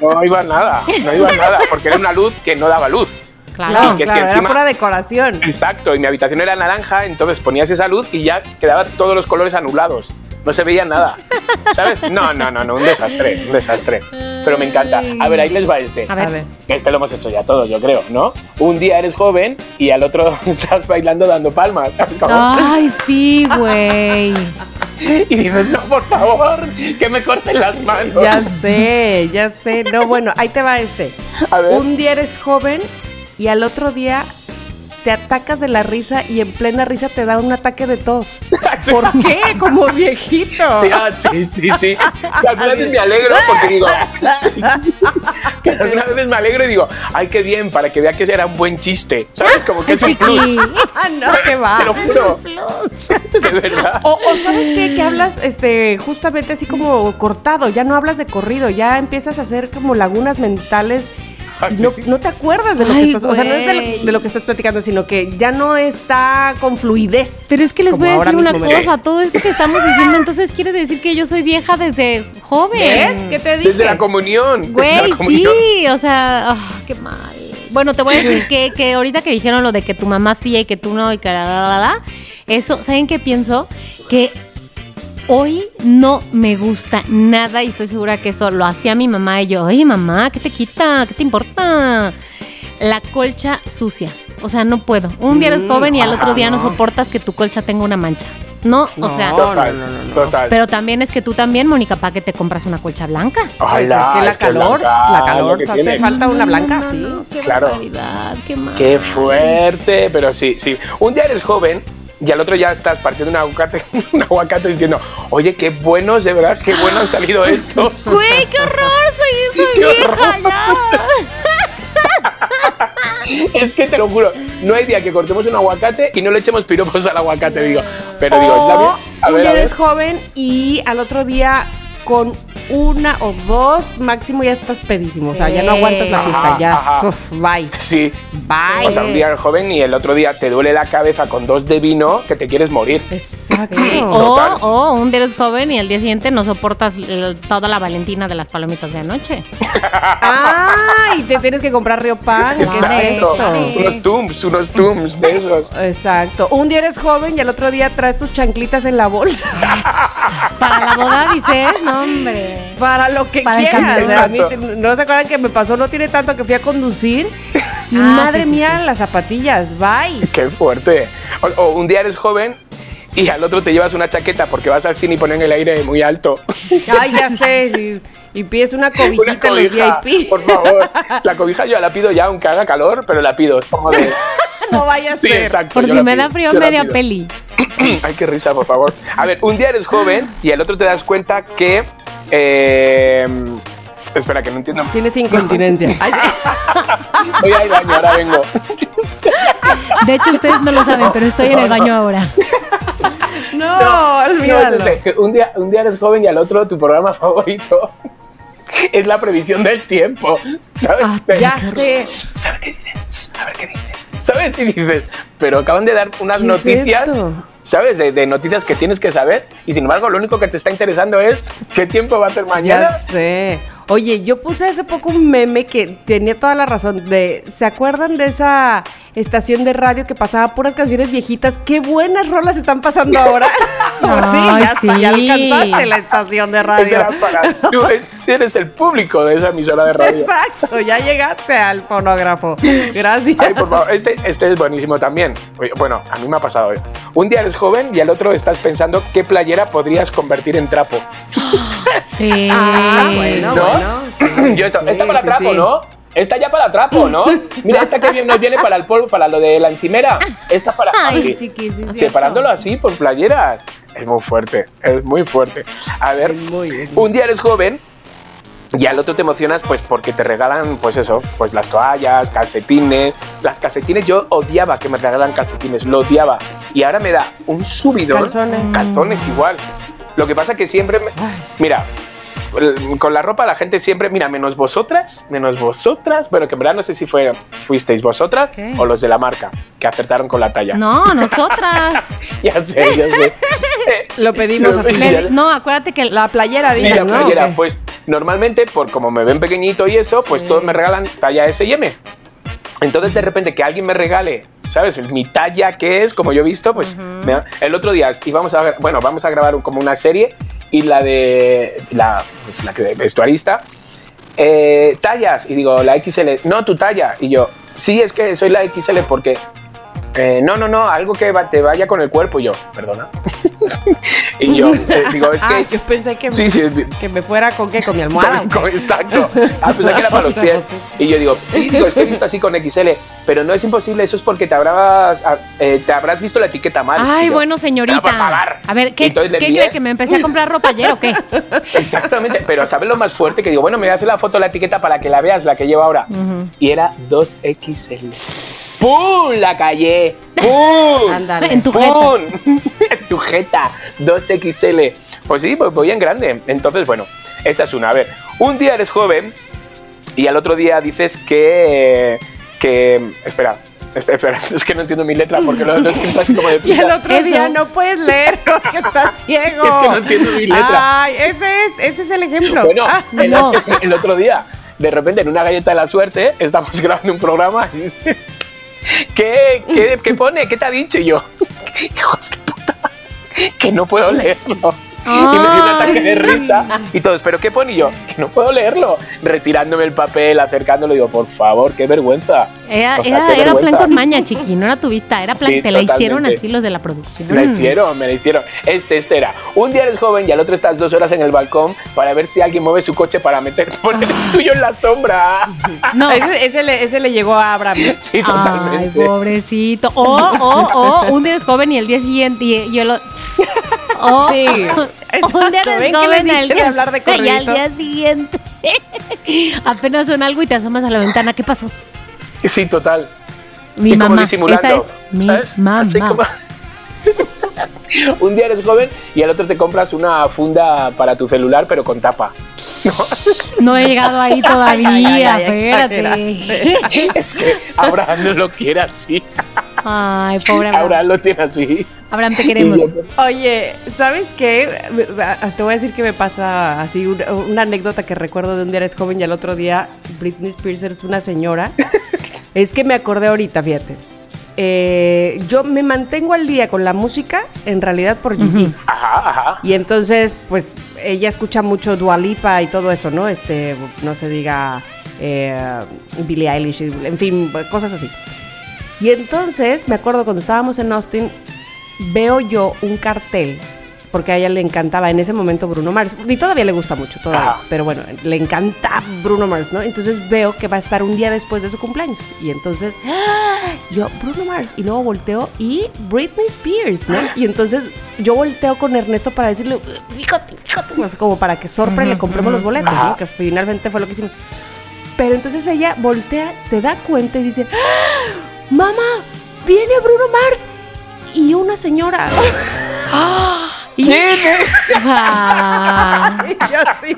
no iba nada, no iba nada, porque era una luz que no daba luz. Claro. Y que si claro, era encima- pura decoración. Exacto, y mi habitación era naranja, entonces ponías esa luz y ya quedaban todos los colores anulados. No se veía nada. ¿Sabes? No, no, no, no, un desastre, un desastre. Pero me encanta. A ver, ahí les va este. A ver. A ver. Este lo hemos hecho ya todos, yo creo, ¿no? Un día eres joven y al otro estás bailando dando palmas. ¿sabes cómo? Ay, sí, güey. Y dices, no, por favor, que me corten las manos. Ya sé, ya sé. No, bueno, ahí te va este. A ver. Un día eres joven y al otro día te atacas de la risa y en plena risa te da un ataque de tos. ¿Por qué? Como viejito. Sí, sí, sí. Que algunas veces me alegro porque digo. que algunas veces me alegro y digo, ay, qué bien, para que vea que era un buen chiste. ¿Sabes? Como que es un plus. Ah, no, que va. Te lo juro. De verdad. O, o sabes qué, que hablas este, justamente así como cortado, ya no hablas de corrido, ya empiezas a hacer como lagunas mentales y no, no te acuerdas de lo Ay, que estás, o sea, no es de lo, de lo que estás platicando, sino que ya no está con fluidez. Pero es que les voy a decir una cosa, todo esto que estamos diciendo, entonces quiere decir que yo soy vieja desde joven. ¿Ves? ¿Qué te dije? Desde la comunión. Güey, la comunión. sí, o sea, ah, qué mal. Bueno, te voy a decir que, que ahorita que dijeron lo de que tu mamá sí y que tú no y que la, la, la, la, eso, ¿saben qué pienso? Que hoy no me gusta nada y estoy segura que eso lo hacía mi mamá y yo, oye mamá, ¿qué te quita? ¿Qué te importa? La colcha sucia. O sea, no puedo. Un día eres Mm, joven y al otro día no no. soportas que tu colcha tenga una mancha. No, No, o sea, Total, no, no, no, no. total. pero también es que tú también, Mónica, ¿para qué te compras una colcha blanca? Ojalá, Pues es que la es calor, blanca, la lo calor, que hace tiene. falta una blanca, No, no, sí. qué Claro. barbaridad, qué mal. Qué fuerte, pero sí, sí. Un día eres joven y al otro ya estás partiendo un aguacate, un aguacate diciendo, oye, qué buenos, de verdad, qué buenos han salido estos. Güey, qué horror, soy Qué vieja horror. es que te lo juro, no hay día que cortemos un aguacate y no le echemos piropos al aguacate, digo. Pero digo, O a un ver, día a ver. eres joven y al otro día con una o dos máximo ya estás pedísimo. O sea, ya no aguantas la fiesta. Ajá, ya, ajá. uf, bye. Sí. Bye. O sea, un día eres joven y el otro día te duele la cabeza con dos de vino que te quieres morir. Exacto. Sí, O, o un día eres joven y al día siguiente no soportas el- toda la valentina de las palomitas de anoche. Ay, te tienes que comprar Río Pan. ¿Qué es esto? Unos tums, unos tums de esos. Exacto. Un día eres joven y al otro día traes tus chanclitas en la bolsa. Para la boda dices, no, hombre. Para lo que Para el quieras. cambio. O sea, a mí, Exacto. no se acuerdan que me pasó, no tiene tanto que fui a conducir. Y Ah, madre sí, mía, sí. las zapatillas, bye. Qué fuerte. O, o un día eres joven y al otro te llevas una chaqueta porque vas al cine y ponen el aire muy alto. Ay, ya sé. Y, y pides una cobijita Una en los cobija, VIP. por favor. La cobija yo la pido ya, aunque haga calor, pero la pido. De- No vaya a Sí, ser. exacto. Por si me pido, da frío media peli. Ay, qué risa, por favor. A ver, un día eres joven y al otro te das cuenta que. Eh, espera, que no entiendo. Tienes incontinencia. Voy al baño, ahora vengo. De hecho, ustedes no lo saben, pero estoy en el baño ahora. No, No, olvídalo. es este, que un, día, un día eres joven y al otro tu programa favorito es la previsión del tiempo. ¿Sabes? Ah, ya sé. ¿Sabes qué dice? A ver qué dice. ¿Sabes? Y dices, pero acaban de dar unas ¿Qué es noticias, esto? ¿Sabes? De, de noticias que tienes que saber y sin embargo lo único que te está interesando es qué tiempo va a ser mañana. Ya sé. Oye, yo puse hace poco un meme que tenía toda la razón de, ¿se acuerdan de esa estación de radio que pasaba puras canciones viejitas? Qué buenas rolas están pasando ahora. Pues sí, Ay, ya, está, ya sí. alcanzaste la estación de radio. para- tú es- eres el público de esa emisora de radio. Exacto, ya llegaste al fonógrafo. Gracias. Ay, por favor, este, este es buenísimo también. Bueno, a mí me ha pasado. ¿eh? Un día eres joven y al otro estás pensando qué playera podrías convertir en trapo. Sí. Ah, bueno, ¿No? bueno. sí, Yo esto, sí, esta para sí, trapo, sí. ¿no? Esta ya para trapo, ¿no? Mira, esta que bien nos viene para el polvo, para lo de la encimera. Esta para Ay, así. Separándolo así por playeras. Es muy fuerte, es muy fuerte. A ver, un día eres joven y al otro te emocionas pues porque te regalan pues eso, pues las toallas, calcetines. Las calcetines yo odiaba que me regalan calcetines, lo odiaba. Y ahora me da un subidón. Calzones. Calzones igual. Lo que pasa que siempre me- Mira, con la ropa la gente siempre, mira, menos vosotras, menos vosotras, bueno, que en verdad no sé si fue, fuisteis vosotras ¿Qué? o los de la marca, que acertaron con la talla. No, nosotras. Ya sé, ya sé. Eh, Lo pedimos así. No, acuérdate que La playera, Sí, dice, la ¿no? playera, pues normalmente, por como me ven pequeñito y eso, pues todos me regalan talla S y M. Entonces, de repente, que alguien me regale, ¿sabes? Mi talla que es, como yo he visto, pues me da- el otro día íbamos a, bueno, vamos a grabar como una serie y la de la, pues, la que vestuarista, eh, tallas, y digo, la XL, no, tu talla, y yo, sí, es que soy la XL porque... eh, no, no, no, algo que va- te vaya con el cuerpo. Y yo, perdona. y yo, eh, digo, es que. Ah, yo pensé que, Sí, sí, que me fuera con qué, con mi almohada. Con- Exacto. Ah, pensé que era para los pies. Y yo digo, sí, digo, es que he visto así con XL, pero no es imposible, eso es porque te habrás, ah, eh, te habrás visto la etiqueta mal. Ay, yo, bueno, señorita. "Ah, por favor". A ver, ¿qué, ¿qué cree que me empecé a comprar ropa ayer o qué? Exactamente, pero ¿sabes lo más fuerte? Que digo, bueno, me voy a hacer la foto de la etiqueta para que la veas, la que llevo ahora. Y era 2XL. ¡Pum! La callé. ¡Pum! Ándale. En tu jeta. ¡Pum! en tu jeta. 2XL. Pues sí, pues voy en grande. Entonces, bueno, esa es una. A ver, un día eres joven y al otro día dices que. que espera. Es que no entiendo mi letra porque lo, lo escrito así como de Y el otro Eso. día no puedes leer porque estás ciego. Es que no entiendo mi letra. Ay, ese es, ese es el ejemplo. Bueno, Ah, el, no. el otro día, de repente en una galleta de la suerte, estamos grabando un programa y ¿qué, qué, pone? ¿Qué te ha dicho? Y yo, hijos de puta, que no puedo leerlo. Y me dio un ataque de risa y todos, ¿pero qué pone? Y yo, que no puedo leerlo. Retirándome el papel, acercándolo, digo, por favor, qué vergüenza. Era, O sea, era, qué era plan con maña, chiqui, no era tu vista, era plan, Sí, te la hicieron así los de la producción. Me la hicieron, me la hicieron. Este, este era. Un día eres joven y al otro estás dos horas en el balcón para ver si alguien mueve su coche para meter poner el tuyo en la sombra. No. ese, ese le, ese le llegó a Abraham. Sí, Ay, totalmente. pobrecito. O, o, o, un día eres joven y el día siguiente y yo lo. O, Sí, un día exacto. eres ¿Ven que joven les dije al día, hablar de y al día siguiente apenas suena algo y te asomas a la ventana. ¿Qué pasó? Sí, total. Mi y como mamá. disimulando. Esa es mi ¿sabes? mamá. Así como- Un día eres joven y al otro te compras una funda para tu celular, pero con tapa. No he llegado ahí todavía, Ay, ay, ay, espérate. es que Abraham no lo quiere así. Ay, pobre Abraham. Abraham lo tiene así. Abraham, te queremos. Oye, ¿sabes qué? Te voy a decir que me pasa así una, una anécdota que recuerdo de un día eres joven y al otro día Britney Spears es una señora. es que me acordé ahorita, fíjate. Eh, yo me mantengo al día con la música en realidad por Gigi. Ajá, ajá. Y entonces, pues, ella escucha mucho Dua Lipa y todo eso, ¿no? Este, no se diga eh, Billie Eilish, en fin, cosas así. Y entonces, me acuerdo cuando estábamos en Austin, veo yo un cartel, porque a ella le encantaba en ese momento Bruno Mars, y todavía le gusta mucho, todavía, Ajá. pero bueno, le encanta Bruno Mars, ¿no? Entonces veo que va a estar un día después de su cumpleaños. Y entonces, ¡ah! yo, Bruno Mars, y luego volteo y Britney Spears, ¿no? Y entonces yo volteo con Ernesto para decirle, fíjate, fíjate, o sea, como para que sorpre le compremos los boletos. ¿no? Que finalmente fue lo que hicimos. Pero entonces ella voltea, se da cuenta y dice, ¡Ah! Mamá, viene Bruno Mars y una señora. Y- Ah. y yo así,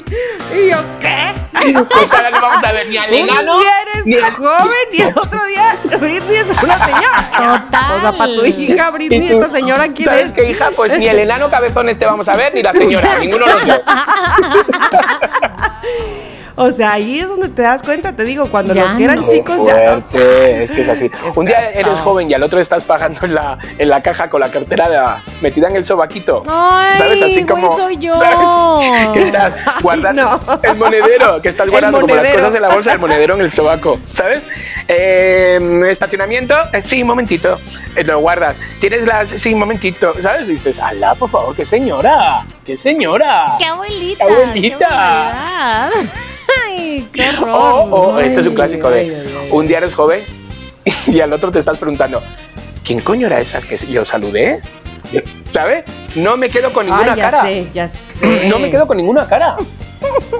y yo, ¿qué? Pues ahora no vamos a ver ni al enano. Un día eres ni joven y el otro día Britney es una señora. Total. O sea, para tu hija Britney, esta señora, ¿quién ¿Sabes es? qué, hija? Pues ni el enano cabezón este vamos a ver, ni la señora, ninguno de los dos. O sea, ahí es donde te das cuenta, te digo, cuando Ya los que eran no. Qué chicos ya. fuerte, es que es así. Un día eres joven y al otro estás pagando en la, en la caja con la cartera de- metida en el sobaquito. Ay, ¿Sabes? Así güey, como. soy yo. ¿sabes? Que estás guardando no. el monedero, que estás guardando como las cosas en la bolsa del monedero en el sobaco, ¿sabes? Eh, estacionamiento, eh, sí, un momentito. Eh, lo guardas. Tienes las. Sí, un momentito, ¿sabes? Y dices, alá, por favor, qué señora. ¡Qué señora! ¡Qué abuelita! ¡Qué abuelita! ¡Ay, qué horror! O, o este es un clásico de un día eres joven y al otro te estás preguntando, ¿quién coño era esa que yo saludé? ¿Sabes? No me quedo con ninguna Ay, ya cara. sé, ya sé. No me quedo con ninguna cara.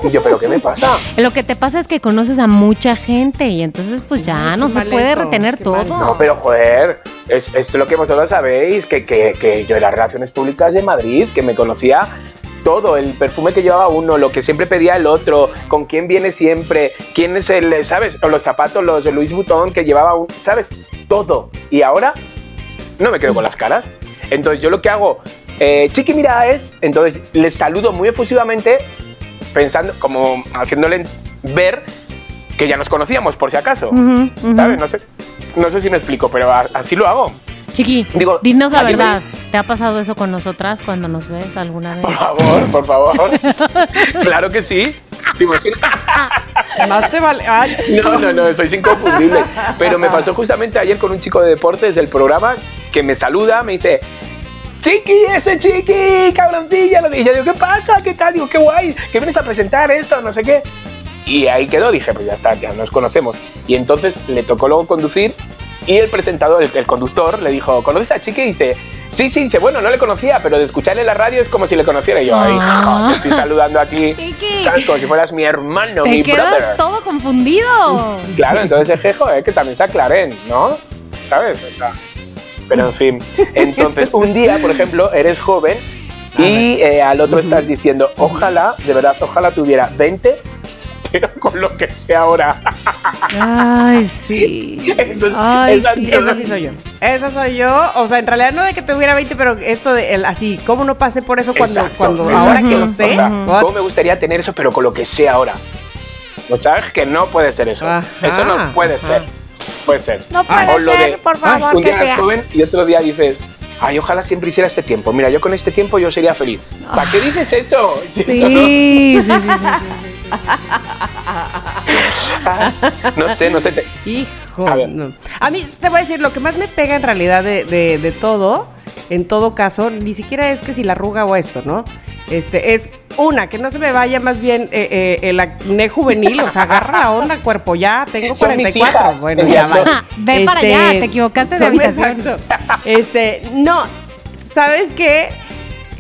Y yo, ¿pero qué me pasa? Lo que te pasa es que conoces a mucha gente y entonces pues ya Ay, no se puede eso, retener todo. mal. No, pero joder, es, esto es lo que vosotros sabéis, que, que, que yo en las relaciones públicas de Madrid, que me conocía todo, el perfume que llevaba uno, lo que siempre pedía el otro, con quién viene siempre, quién es el, ¿sabes? O los zapatos, los de Louis Vuitton que llevaba un, ¿sabes? Todo. Y ahora no me quedo con las caras. Entonces yo lo que hago, eh, chiqui, mira, es, entonces les saludo muy efusivamente, pensando, como haciéndole ver que ya nos conocíamos, por si acaso. ¿Sabes? No sé, no sé si me explico, pero a- así lo hago. Chiqui, Digo, dinos la ¿a quién verdad. ¿Te ha pasado eso con nosotras cuando nos ves alguna vez? Por favor, por favor. claro que sí. ¿Te imaginas? Más te vale. Ay, No, no, no, sois inconfundible. Pero me pasó justamente ayer con un chico de deportes del programa que me saluda, me dice, Chiqui, ese chiqui, cabroncilla. Y yo digo, ¿qué pasa? ¿Qué tal? Digo, qué guay, que vienes a presentar esto, no sé qué. Y ahí quedó, dije, pues ya está, ya nos conocemos. Y entonces le tocó luego conducir y el presentador, el, el conductor, le dijo, ¿conoces a Chiqui? Y dice, sí, sí, dice, bueno, no le conocía, pero de escucharle en la radio es como si le conociera. Y yo, ay, Ah. jo, te estoy saludando aquí, Chiqui. ¿sabes? Como si fueras mi hermano, Te mi quedas brother. todo confundido. Claro, entonces es que, joder, que también se aclaren, ¿no? ¿Sabes? O sea, pero en fin. Entonces, un día, por ejemplo, eres joven y eh, al otro estás diciendo, ojalá, de verdad, ojalá tuviera 20, pero con lo que sé ahora. Ay, sí. Eso es- Ay, esa- sí. Esa sí soy yo. Esa soy yo. O sea, en realidad no de que tuviera 20, pero esto de el, así, ¿cómo no pasé por eso cuando, Exacto, cuando exacto. ahora que lo sé? O sea, what? ¿cómo me gustaría tener eso, pero con lo que sé ahora? O sea, que no puede ser eso. Ajá, eso no puede ajá. ser. Puede ser. No puede O lo ser, de, por favor, un día eres joven y otro día dices, ay, ojalá siempre hiciera este tiempo. Mira, yo con este tiempo yo sería feliz. ¿Para qué dices eso? Si Sí, eso no- sí, sí, sí, sí. no sé, no sé. te- Hijo. A ver. no. A mí, te voy a decir, lo que más me pega en realidad de, de- de todo, en todo caso, ni siquiera es que si la arruga o esto, ¿no? Este, es una, que no se me vaya más bien eh, eh, el acné juvenil, o sea, agarra la onda, cuerpo, ya tengo Son mis 44. hijas. Bueno, ya va. Ve para allá, te equivocaste de habitación. exacto. Este, no, ¿sabes qué?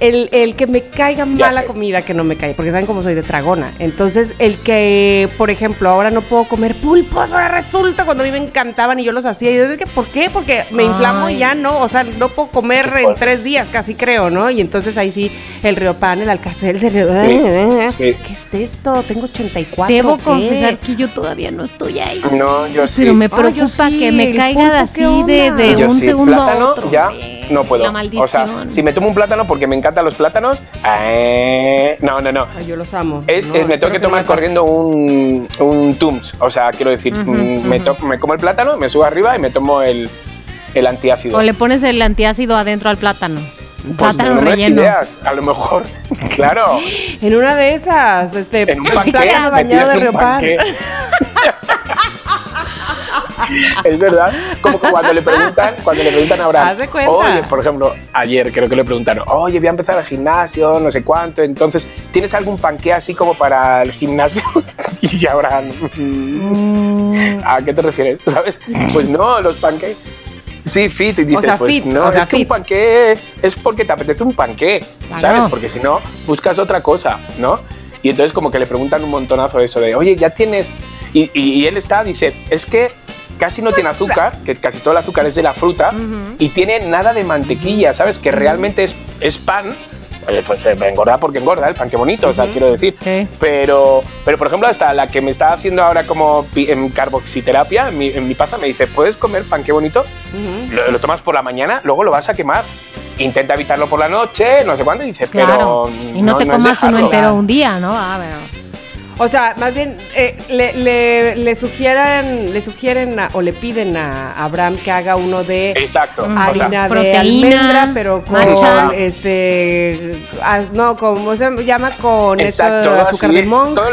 El, el que me caiga mala comida que no me cae, porque saben cómo soy de tragona. Entonces, el que, por ejemplo, ahora no puedo comer pulpos, ahora resulta cuando a mí me encantaban y yo los hacía. Y yo dije, ¿por qué? Porque me inflamo y Ay. ya no, o sea, no puedo comer Qué en tres días, casi creo, ¿no? Y entonces ahí sí, el riopan, el alcacel, se ¿qué sí. es esto? Tengo 84. Debo ¿qué? confesar que yo todavía no estoy ahí. No, yo sí. Pero me Ay, yo preocupa sí, que me caiga pulpo, así ¿qué de, de un sí. segundo plátano, a otro. ya no puedo. La maldición. O sea, si me tomo un plátano porque me encantan los plátanos, eh, no, no, no. Ay, yo los amo. Es, No, es- me tengo que tomar corriendo un, un Tums. O sea, quiero decir, mm, me, to- me como el plátano, me subo arriba y me tomo el, el antiácido. O le pones el antiácido adentro al plátano. Pues plátano no relleno. ideas, a lo mejor. claro. En una de esas, este, En un panqué, plátano bañado de metido es verdad, como que cuando le preguntan, cuando le preguntan a Abraham, Haz de cuenta. oye, por ejemplo, ayer creo que le preguntaron, oye, voy a empezar el gimnasio, no sé cuánto, entonces, ¿tienes algún panqué así como para el gimnasio? y Abraham, "Mm, ¿a qué te refieres? ¿Sabes? Pues no, los panqués. Sí, fit, y dices, sea, pues fit, no, o sea, es que un fit. panqué es porque te apetece un panqué. ¿sabes? Porque si no, buscas otra cosa, ¿no? Y entonces como que le preguntan un montonazo eso de, oye, ya tienes... Y, y- y él está, dice, es que casi no tiene azúcar, que casi todo el azúcar es de la fruta, y tiene nada de mantequilla, ¿sabes? Que realmente es, es pan. Oye, pues eh, engorda porque engorda, el pan qué bonito, o sea, quiero decir. Sí. Pero, pero, por ejemplo, hasta la que me está haciendo ahora como en carboxiterapia, en mi, en mi paza, me dice, ¿puedes comer pan qué bonito? Lo, lo tomas por la mañana, luego lo vas a quemar. Intenta evitarlo por la noche, no sé cuándo, y dice, Claro. pero. y no, te es comas uno entero un día, ¿no? Ah, pero. O sea, más bien eh, le, le, le sugieren, le sugieren a- o le piden a Abraham que haga uno de Exacto. Mm. o sea, harina de proteína, almendra, pero con matcha. este ah, no, como se llama con esto Exacto, azúcar así, de monje, todo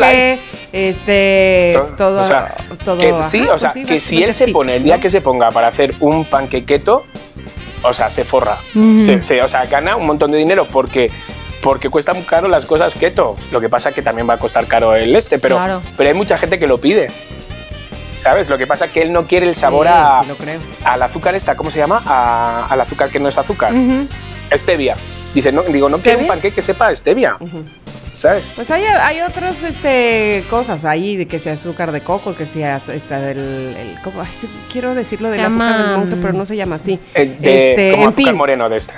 este to- todo, o sea, todo que, ajá, sí, o pues sea, sí, que si él se pone, el día ¿no? que se ponga para hacer un panquequeto, o sea, se forra. Se- se- o sea, gana un montón de dinero porque porque cuesta muy caro las cosas keto. Lo que pasa es que también va a costar caro el este, pero, Claro. pero hay mucha gente que lo pide. ¿Sabes? Lo que pasa es que él no quiere el sabor Sí, a, sí lo creo. al azúcar esta, ¿cómo se llama? A- al azúcar que no es azúcar. Ujú. Stevia. Dice, no, digo, no quiero un panqueque que sepa stevia. Ujú. ¿Sabes? Pues hay, hay otras este, cosas ahí, de que sea azúcar de coco, que sea esta del... el- ¿cómo? Quiero decirlo del Se azúcar llama, del monje, mm, pero no se llama así. Eh, de- Este, como en azúcar fin. moreno de este.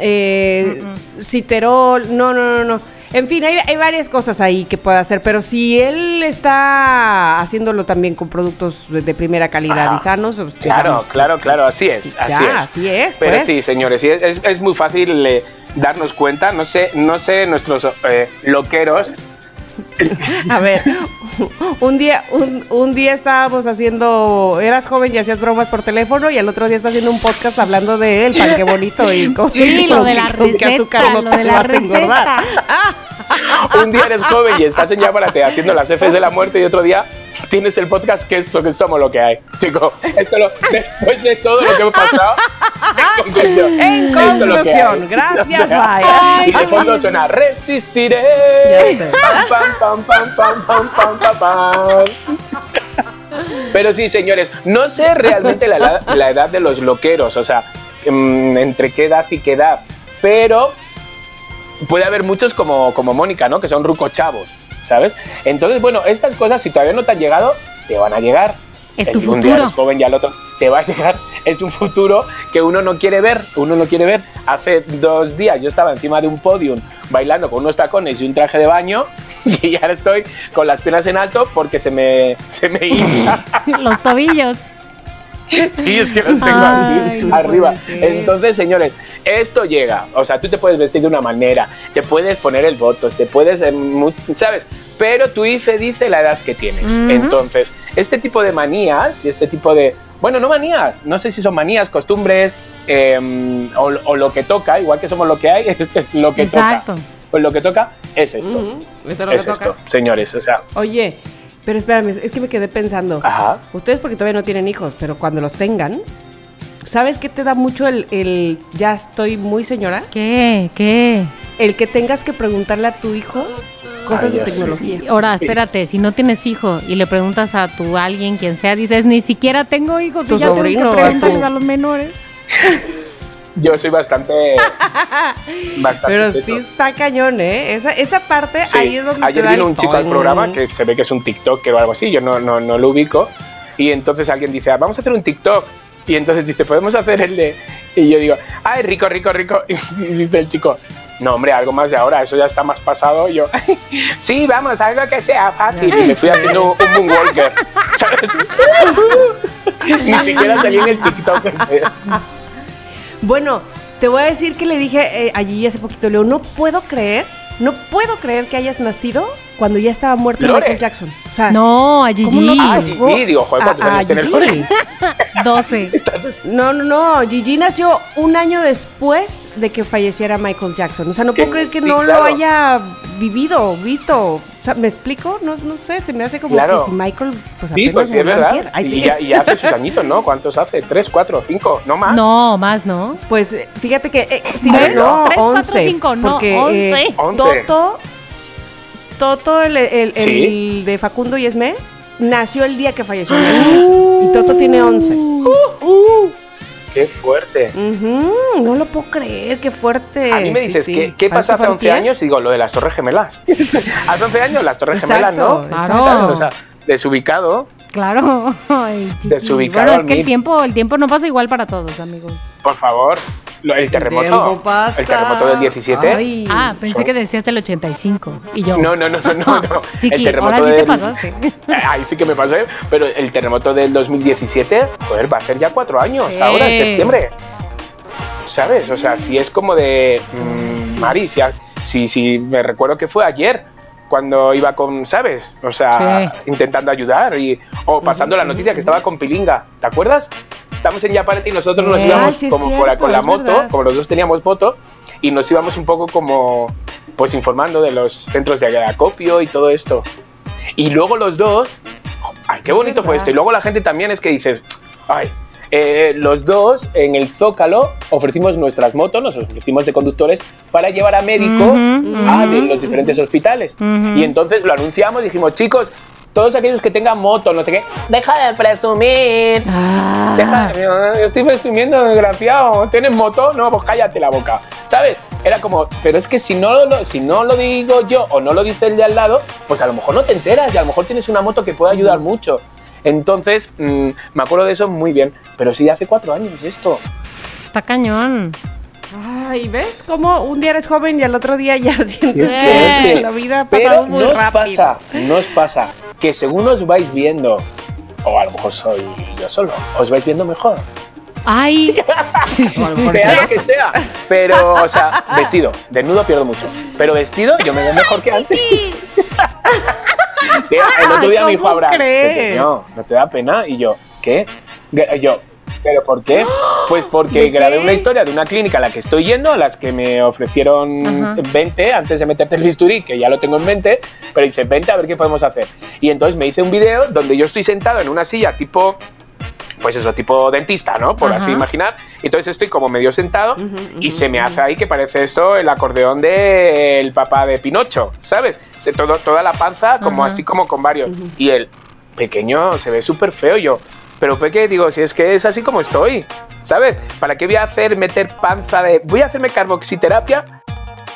Eh, Citerol, no, no, no, no. En fin, hay, hay varias cosas ahí que puede hacer, pero si él está haciéndolo también con productos de, de primera calidad Ajá. y sanos, pues, Claro, claro, claro, así es, Ya, así es. así es, Pero pues. sí, señores, es, es muy fácil eh, darnos cuenta, no sé, no sé nuestros eh, loqueros, A ver, un día, un, un día estábamos haciendo, eras joven y hacías bromas por teléfono y al otro día estás haciendo un podcast hablando de él, pan qué bonito y con, Sí, lo con de la con azúcar no lo te de la vas a engordar. un día eres joven y estás en Yaparate haciendo las Fs de la muerte y otro día tienes el podcast que es lo que somos lo que hay. Chico, esto lo- después de todo lo que hemos pasado, en conclusión, En conclusión, gracias, O sea, bye. Y de fondo suena resistiré. Pam, pam. Pero sí, señores, no sé realmente la, edad- la edad de los loqueros, o sea, mm, entre qué edad y qué edad, pero puede haber muchos como, como Mónica, ¿no? Que son rucos chavos, ¿sabes? Entonces, bueno, estas cosas, si todavía no te han llegado, te van a llegar. Es El- tu Un día futuro. eres joven y al otro te va a llegar. Es un futuro que uno no quiere ver, uno no quiere ver. Hace dos días yo estaba encima de un podium bailando con unos tacones y un traje de baño y ahora estoy con las piernas en alto porque se me, se me hincha. Los tobillos. Sí, es que los tengo Ay, así no arriba. Entonces, señores, esto llega. O sea, tú te puedes vestir de una manera, te puedes poner el votos, te puedes, eh, ¿sabes? Pero tu IFE dice la edad que tienes. Entonces, este tipo de manías y este tipo de. Bueno, no manías, no sé si son manías, costumbres eh, o, o lo que toca, igual que somos lo que hay, este es lo que Exacto. toca. Pues lo que toca es esto. Esto es lo que es toca. esto, señores. O sea, Oye, pero espérame, es que me quedé pensando. ajá. Ustedes porque todavía no tienen hijos, pero cuando los tengan, ¿sabes qué te da mucho el, el ya estoy muy señora? ¿Qué? ¿Qué? El que tengas que preguntarle a tu hijo cosas Ay, de tecnología. Ahora, Sí. espérate, si no tienes hijo y le preguntas a tu alguien, quien sea, dices, ni siquiera tengo hijos, Tu y ya sobrino, tengo a que preguntarles tu- a los menores. Yo soy bastante. bastante Pero teto. sí está cañón, ¿eh? Esa, esa parte Sí, ahí es donde te ayer da vino el un chico al programa que se ve que es un TikToker o algo así, yo no, no, no lo ubico. Y entonces alguien dice, "Ah, vamos a hacer un TikTok. Y entonces dice, podemos hacer el de. Y yo digo, ay, rico, rico, rico. Y dice el chico, no, hombre, algo más de ahora, eso ya está más pasado. Y yo, sí, vamos, algo que sea fácil. Y me fui haciendo un moonwalker. ¿Sabes? Ni siquiera salí en el TikTok ese. Bueno, te voy a decir que le dije eh, allí hace poquito, Leo, no puedo creer, no puedo creer que hayas nacido cuando ya estaba muerto Lore. Michael Jackson. O sea, No, a ¿cómo Gigi. no Ah? Gigi, digo, joder, ¿cuántos A- a años tiene el Gigi. Lore? 12. No, no, no. Gigi nació un año después de que falleciera Michael Jackson. O sea, no puedo creer que Sí, no claro. lo haya vivido, visto. Sea, ¿me explico? No, no sé, se me hace como Claro. que si Michael, pues Sí, apenas pues sí, es verdad. Ay, Y ya, y ya hace sus añitos, ¿no? ¿Cuántos hace? ¿Tres, cuatro, cinco? ¿No más? No, más, ¿no? Pues eh, fíjate que eh, ¿Tres? no, Tres, cuatro, 11. cinco, no, porque once. eh, Once. Toto, Toto, el, el- el Sí. de Facundo y Esme, nació el día que falleció Jackson. Y Toto tiene 11. ¡Qué fuerte! No lo puedo creer, qué fuerte. A mí me dices, sí. ¿qué, qué pasó hace 11 Fantier. años? Y digo, lo de las Torres Gemelas. hace 11 años las Torres Gemelas, ¿no? Claro. ¿Sabes? O sea, desubicado, Claro. Ay. Desubicado Bueno, es que el tiempo, el tiempo no pasa igual para todos, amigos. por favor. El terremoto. El terremoto del 17. Ay. Ah, pensé son- que decías del 85. Y yo. No, no, no, no, no. no. Chiqui, ahora sí te pasaste. Ahí sí que me pasé. Pero el terremoto del 2017, joder, va a ser ya cuatro años, Sí. ahora en septiembre. ¿Sabes? O sea, si es como de. mm, Mari, si, si me recuerdo que fue ayer cuando iba con, ¿sabes? O sea, Sí. intentando ayudar y, o pasando la noticia que estaba con Pilinga. ¿Te acuerdas? Estamos en Yaparete y nosotros nos íbamos Ay, sí como por- cierto, con la moto, verdad. como los dos teníamos moto, y nos íbamos un poco como, pues informando de los centros de acopio y todo esto. Y luego los dos, ay, qué bonito fue esto. Y luego la gente también es que dices, ay, eh, los dos en el Zócalo ofrecimos nuestras motos, nos ofrecimos de conductores para llevar a médicos a de los diferentes hospitales. Y entonces lo anunciamos, dijimos, chicos, todos aquellos que tengan moto, no sé qué, deja de presumir. Ah. Deja, yo estoy presumiendo, desgraciado. ¿Tienes moto? No, pues cállate la boca. ¿Sabes? Era como, pero es que si no, lo, si no lo digo yo o no lo dice el de al lado, pues a lo mejor no te enteras y a lo mejor tienes una moto que puede ayudar mucho. Entonces, mm, me acuerdo de eso muy bien. Pero sí, de hace cuatro años esto. Está cañón. Ay, ¿ves? Como un día eres joven y al otro día ya sientes Es que la vida ha pasado Pero muy nos rápido. pasa, nos pasa que según os vais viendo, o a lo mejor soy yo solo, os vais viendo mejor. Ay, Sea lo que sea. Pero, o sea, vestido, desnudo pierdo mucho. Pero vestido yo me veo mejor que antes. El otro día me dijo ¿Cómo Abraham, pequeño, ¿no te da pena? Y yo, ¿qué? Gra- Yo, ¿pero por qué? Pues porque ¿De grabé qué? una historia de una clínica a la que estoy yendo, a las que me ofrecieron Ajá. 20 antes de meterte el bisturí, que ya lo tengo en mente, pero dice 20 a ver qué podemos hacer. Y entonces me hice un video donde yo estoy sentado en una silla tipo pues eso, tipo dentista, ¿no? Por así imaginar. Y entonces estoy como medio sentado y se me hace ahí que parece esto el acordeón del papá de Pinocho, ¿sabes? Se, todo, toda la panza como Ajá. así como con varios. Y el pequeño se ve súper feo yo. Pero Peque, digo, si es que es así como estoy, ¿sabes? ¿Para qué voy a hacer meter panza de... Voy a hacerme carboxiterapia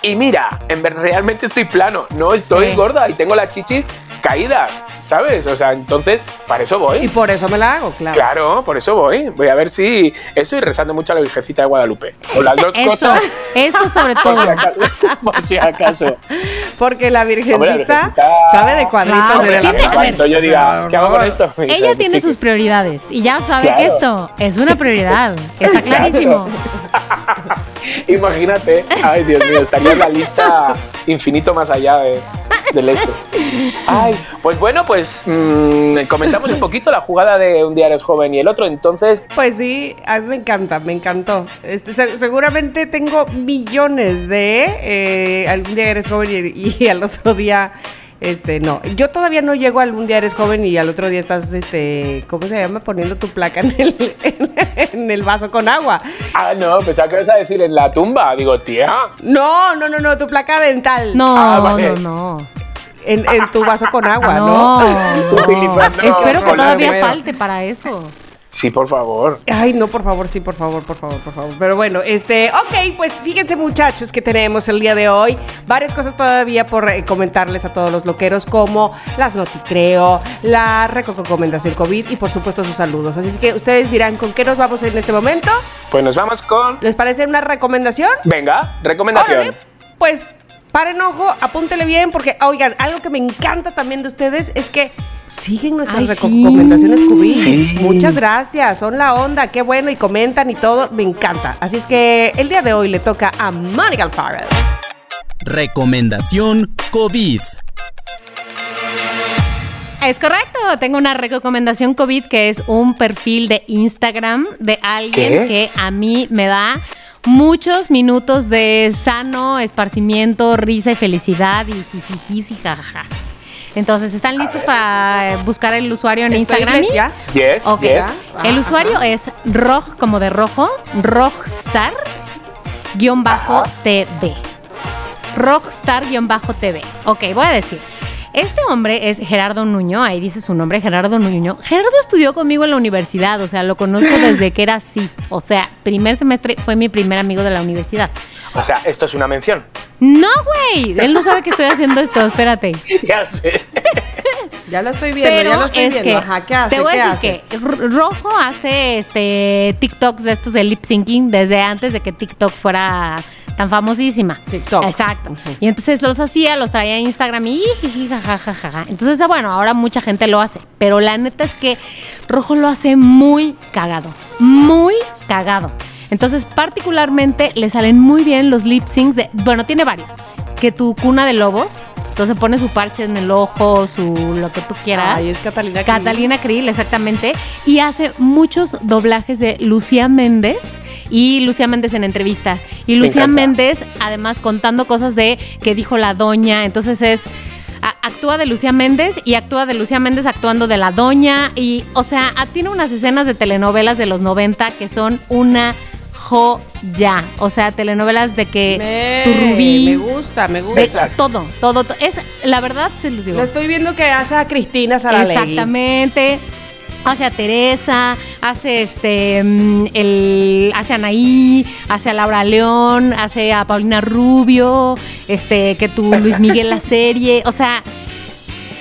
y mira, en verdad realmente estoy plano, no estoy Sí. gorda y tengo las chichis caídas, ¿sabes? O sea, entonces, para eso voy. Y por eso me la hago, claro. Claro, por eso voy. Voy a ver si estoy rezando mucho a la Virgencita de Guadalupe. O las dos eso, cosas. eso sobre Por todo. si acaso. por si acaso. Porque la virgencita, Hombre, la virgencita- sabe de cuadritos Claro, y de la. Cuando yo diga, ¿qué hago con esto? Me dice, Ella tiene "Chiqui". sus prioridades y ya sabe Claro. que esto es una prioridad. Está Exacto. clarísimo. Imagínate. Ay, Dios mío, estaría en la lista infinito más allá de, del esto. Ay, pues bueno, pues mm, comentamos un poquito la jugada de un día eres joven y el otro. Entonces, Pues sí, a mí me encanta, me encantó. Este, se- seguramente tengo millones de eh, algún día eres joven y al otro día, este, no. Yo todavía no llego a algún día eres joven y al otro día estás, este, ¿cómo se llama? Poniendo tu placa en el, en, el vaso con agua. ah, no, pensaba que ibas a decir en la tumba. Digo, tía. No, no, no, no, tu placa dental. No, Ah, vale. no, no. En, en tu vaso con agua, ¿no? No. Espero que todavía falte para eso. Sí, por favor. Ay, no, por favor, sí, por favor, por favor, por favor. Pero bueno, este, ok, pues fíjense muchachos que tenemos el día de hoy. Varias cosas todavía por eh, comentarles a todos los loqueros, como las noticreo, la recomendación COVID y por supuesto sus saludos. Así que ustedes dirán, ¿con qué nos vamos en este momento? Pues nos vamos con. ¿Les parece una recomendación? Venga, recomendación. Órale, pues paren ojo, apúntele bien, porque, oigan, algo que me encanta también de ustedes es que siguen nuestras Ay, sí. recomendaciones COVID. Sí. Muchas gracias, son la onda, qué bueno, y comentan y todo, me encanta. Así es que el día de hoy le toca a Mónica Alfaro. Recomendación COVID. Es correcto, tengo una recomendación COVID que es un perfil de Instagram de alguien ¿Qué? que a mí me da muchos minutos de sano esparcimiento, risa y felicidad y jijijis y jajajas. Entonces, ¿están listos para buscar el usuario en Instagram? ¿Ya? Yes, Ok. yes. El usuario es roj como de rojo, rockstar guion bajo TV. Rockstar guion bajo TV. Ok, voy a decir. Este hombre es Gerardo Nuño, ahí dice su nombre, Gerardo Nuño. Gerardo estudió conmigo en la universidad, o sea, lo conozco desde que era así. O sea, primer semestre fue mi primer amigo de la universidad. O sea, esto es una mención. No, güey, él no sabe que estoy haciendo esto, espérate. ya sé. Ya lo estoy viendo, Pero ya lo estoy es viendo. que Ajá, ¿qué hace? te voy ¿Qué a hace? decir que Rojo hace este TikToks de estos de lip syncing desde antes de que TikTok fuera tan famosísima. TikTok. Exacto. Y entonces los hacía, los traía a Instagram y jajajaja. Entonces, bueno, ahora mucha gente lo hace, pero la neta es que Rojo lo hace muy cagado, muy cagado. Entonces, particularmente le salen muy bien los lip syncs de, bueno, tiene varios, que tu cuna de lobos, entonces pone su parche en el ojo, su lo que tú quieras. Ay, es Catalina. Krill. Catalina Krill, exactamente. Y hace muchos doblajes de Lucía Méndez y Lucía Méndez en entrevistas. Y Me Lucía encanta. Méndez, además, contando cosas de que dijo la doña. Entonces es. actúa de Lucía Méndez y actúa de Lucía Méndez actuando de la doña. Y, o sea, tiene unas escenas de telenovelas de los 90 que son una joya. O sea, telenovelas de que Me, tu rubí. me gusta, me gusta. de todo, todo, to- Es, la verdad, se los digo. Lo estoy viendo que hace a Cristina Saralegui. Exactamente. Hace a Teresa, hace este mm, el hace a Anaí, hace a Laura León, hace a Paulina Rubio, este que tu Luis Miguel la serie, o sea,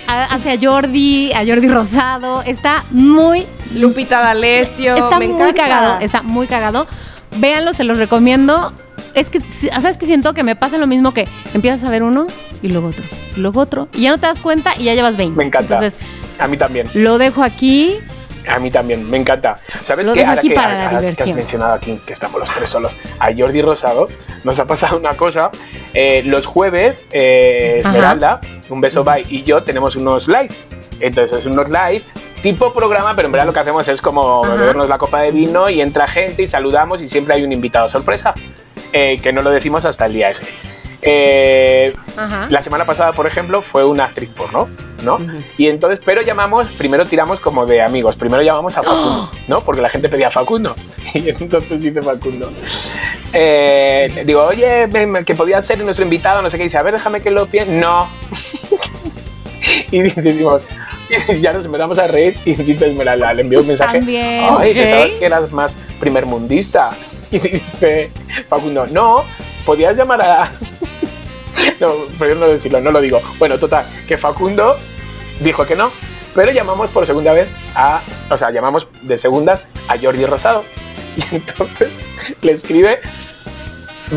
hace a Jordi, a Jordi Rosado, está muy Lupita D'Alessio. está me muy encanta. cagado, está muy cagado. Véanlo, se los recomiendo. Es que, ¿sabes que Siento que me pasa lo mismo que empiezas a ver uno y luego otro, y luego otro, y ya no te das cuenta y ya llevas 20. Me encanta. Entonces, A mí también. lo dejo aquí. A mí también, me encanta. ¿Sabes qué? Ahora que, para la que has mencionado aquí que estamos los tres solos, a Jordi Rosado nos ha pasado una cosa. Eh, los jueves, eh. Esmeralda, un beso bye, y yo tenemos unos live. Entonces, es unos live tipo programa, pero en verdad lo que hacemos es como Ajá. bebernos la copa de vino y entra gente y saludamos y siempre hay un invitado sorpresa, eh, que no lo decimos hasta el día ese. Eh, la semana pasada, por ejemplo, fue una actriz porno, ¿no? Y entonces, pero llamamos, primero tiramos como de amigos, primero llamamos a Facundo, ¿no? Porque la gente pedía Facundo. Y entonces dice Facundo. eh, digo, oye, que podía ser nuestro invitado, no sé qué. Dice, a ver, déjame que lo piense. No. y decimos, ya nos empezamos a reír y dice Esmeralda, le envió un mensaje. También, Ay, ok. pensaba que eras más primermundista. Y dice Facundo, no, podías llamar a... No, prefiero no decirlo, no lo digo. Bueno, total, que Facundo dijo que no, pero llamamos por segunda vez a, o sea, llamamos de segundas a Jordi Rosado. Y entonces le escribe,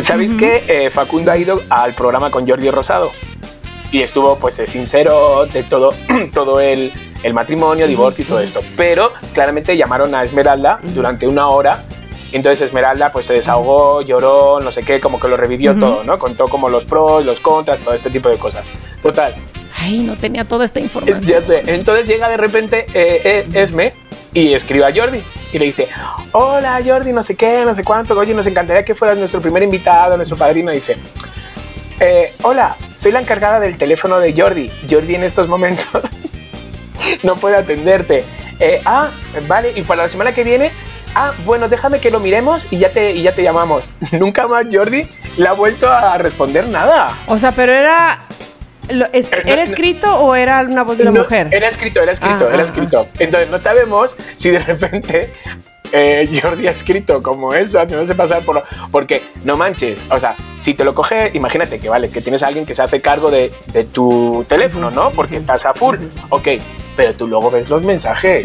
¿sabéis que eh, Facundo ha ido al programa con Jordi Rosado? Y estuvo, pues, eh, sincero de todo, todo el, el matrimonio, divorcio y todo esto. Pero claramente llamaron a Esmeralda durante una hora. Entonces Esmeralda pues se desahogó, lloró, no sé qué, como que lo revivió todo, ¿no? Contó como los pros, los contras, todo este tipo de cosas. Total, Ay, no tenía toda esta información. ya sé. Entonces llega de repente eh, eh, Esme y escribe a Jordi y le dice, hola Jordi, no sé qué, no sé cuánto, oye, nos encantaría que fueras nuestro primer invitado, nuestro padrino. Y dice, "Eh, hola, soy la encargada del teléfono de Jordi. Jordi en estos momentos no puede atenderte. Eh, ah, vale, y para la semana que viene, ah, bueno, déjame que lo miremos y ya te, y ya te llamamos. Nunca más Jordi le ha vuelto a responder nada. O sea, pero era. lo- es- Eh, no, ¿Era no. escrito o era una voz de una No, mujer? Era escrito, era escrito, Ah, era ah, escrito. Entonces no sabemos si de repente eh, Jordi ha escrito como eso, haciéndose pasar por... Porque no manches, o sea, si te lo coge, imagínate que vale, que tienes a alguien que se hace cargo de, de tu teléfono, ¿no? Porque estás a full. Ok, pero tú luego ves los mensajes.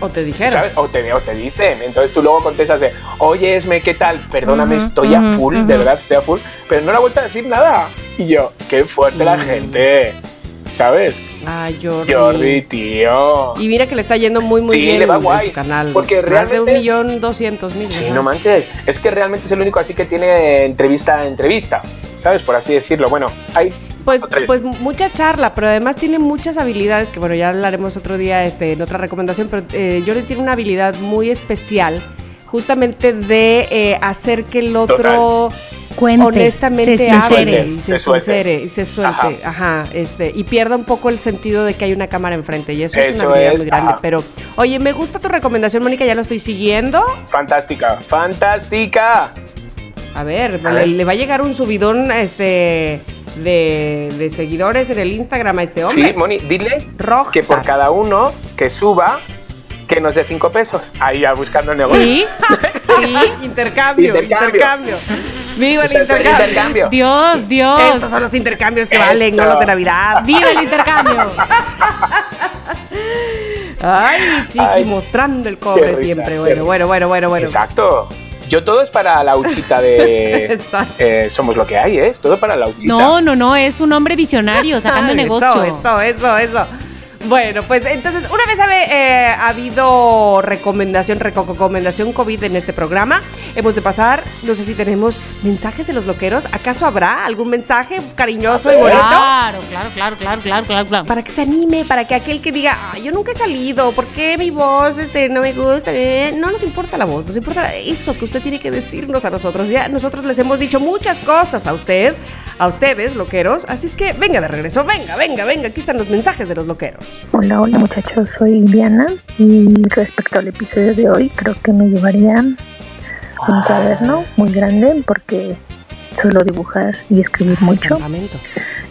O te dijeron. ¿Sabes? O te, o te dicen. Entonces tú luego contestas de, oye, Esme, ¿qué tal? Perdóname, estoy a full, de verdad estoy a full. Pero no le ha vuelto a decir nada. Y yo, qué fuerte la gente. ¿Sabes? Ay, Jordi. Jordi, tío. Y mira que le está yendo muy, muy Sí, bien le va en guay, su canal. porque Más de realmente- un millón doscientos mil. Sí, ajá. no manches. Es que realmente es el único así que tiene entrevista a entrevista. ¿Sabes? Por así decirlo. Bueno, hay. Pues, pues mucha charla, pero además tiene muchas habilidades que, bueno, ya hablaremos otro día este, en otra recomendación, pero eh, Jordi tiene una habilidad muy especial justamente de eh, hacer que el otro Cuente, honestamente se hable y se, Se suelte. sincere y se suelte, ajá. este, y pierda un poco el sentido de que hay una cámara enfrente y eso, es una habilidad es, muy grande. ajá. Pero, oye, me gusta tu recomendación, Mónica, ya lo estoy siguiendo. Fantástica. Fantástica. A ver, A le, ver. le va a llegar un subidón este de, de seguidores en el Instagram a este hombre. Sí, Moni, dile Rockstar. que por cada uno que suba, que nos dé cinco pesos. Ahí ya buscando negocio. Sí, sí. Intercambio, Intercambio. intercambio. Viva el intercambio. Intercambio. Dios, Dios. Estos son los intercambios que Esto. valen, no los de Navidad. Viva el intercambio. Ay, chiqui, Ay, mostrando el cobre risa, siempre. Bueno, bueno, bueno, bueno, bueno. Exacto. Yo todo es para la huchita de. Exacto. eh, somos lo que hay, ¿eh? Es todo para la huchita. No, no, no, es un hombre visionario sacando Ay, negocio. Eso, eso, eso, eso. Bueno, pues entonces, una vez ha, eh, ha habido recomendación, recomendación COVID en este programa. hemos de pasar. No sé si tenemos mensajes de los loqueros. ¿Acaso habrá algún mensaje cariñoso y bonito? Claro, claro, claro, claro, claro, claro, claro. Para que se anime, para que aquel que diga, "Ay, yo nunca he salido, ¿por qué mi voz este, no me gusta? Eh, No nos importa la voz, nos importa eso que usted tiene que decirnos a nosotros. Ya nosotros les hemos dicho muchas cosas a usted, a ustedes, loqueros. Así es que venga de regreso, venga, venga, venga. Aquí están los mensajes de los loqueros. Hola, hola muchachos, soy Diana y respecto al episodio de hoy creo que me llevaría un cuaderno muy grande porque suelo dibujar y escribir mucho. Campamento.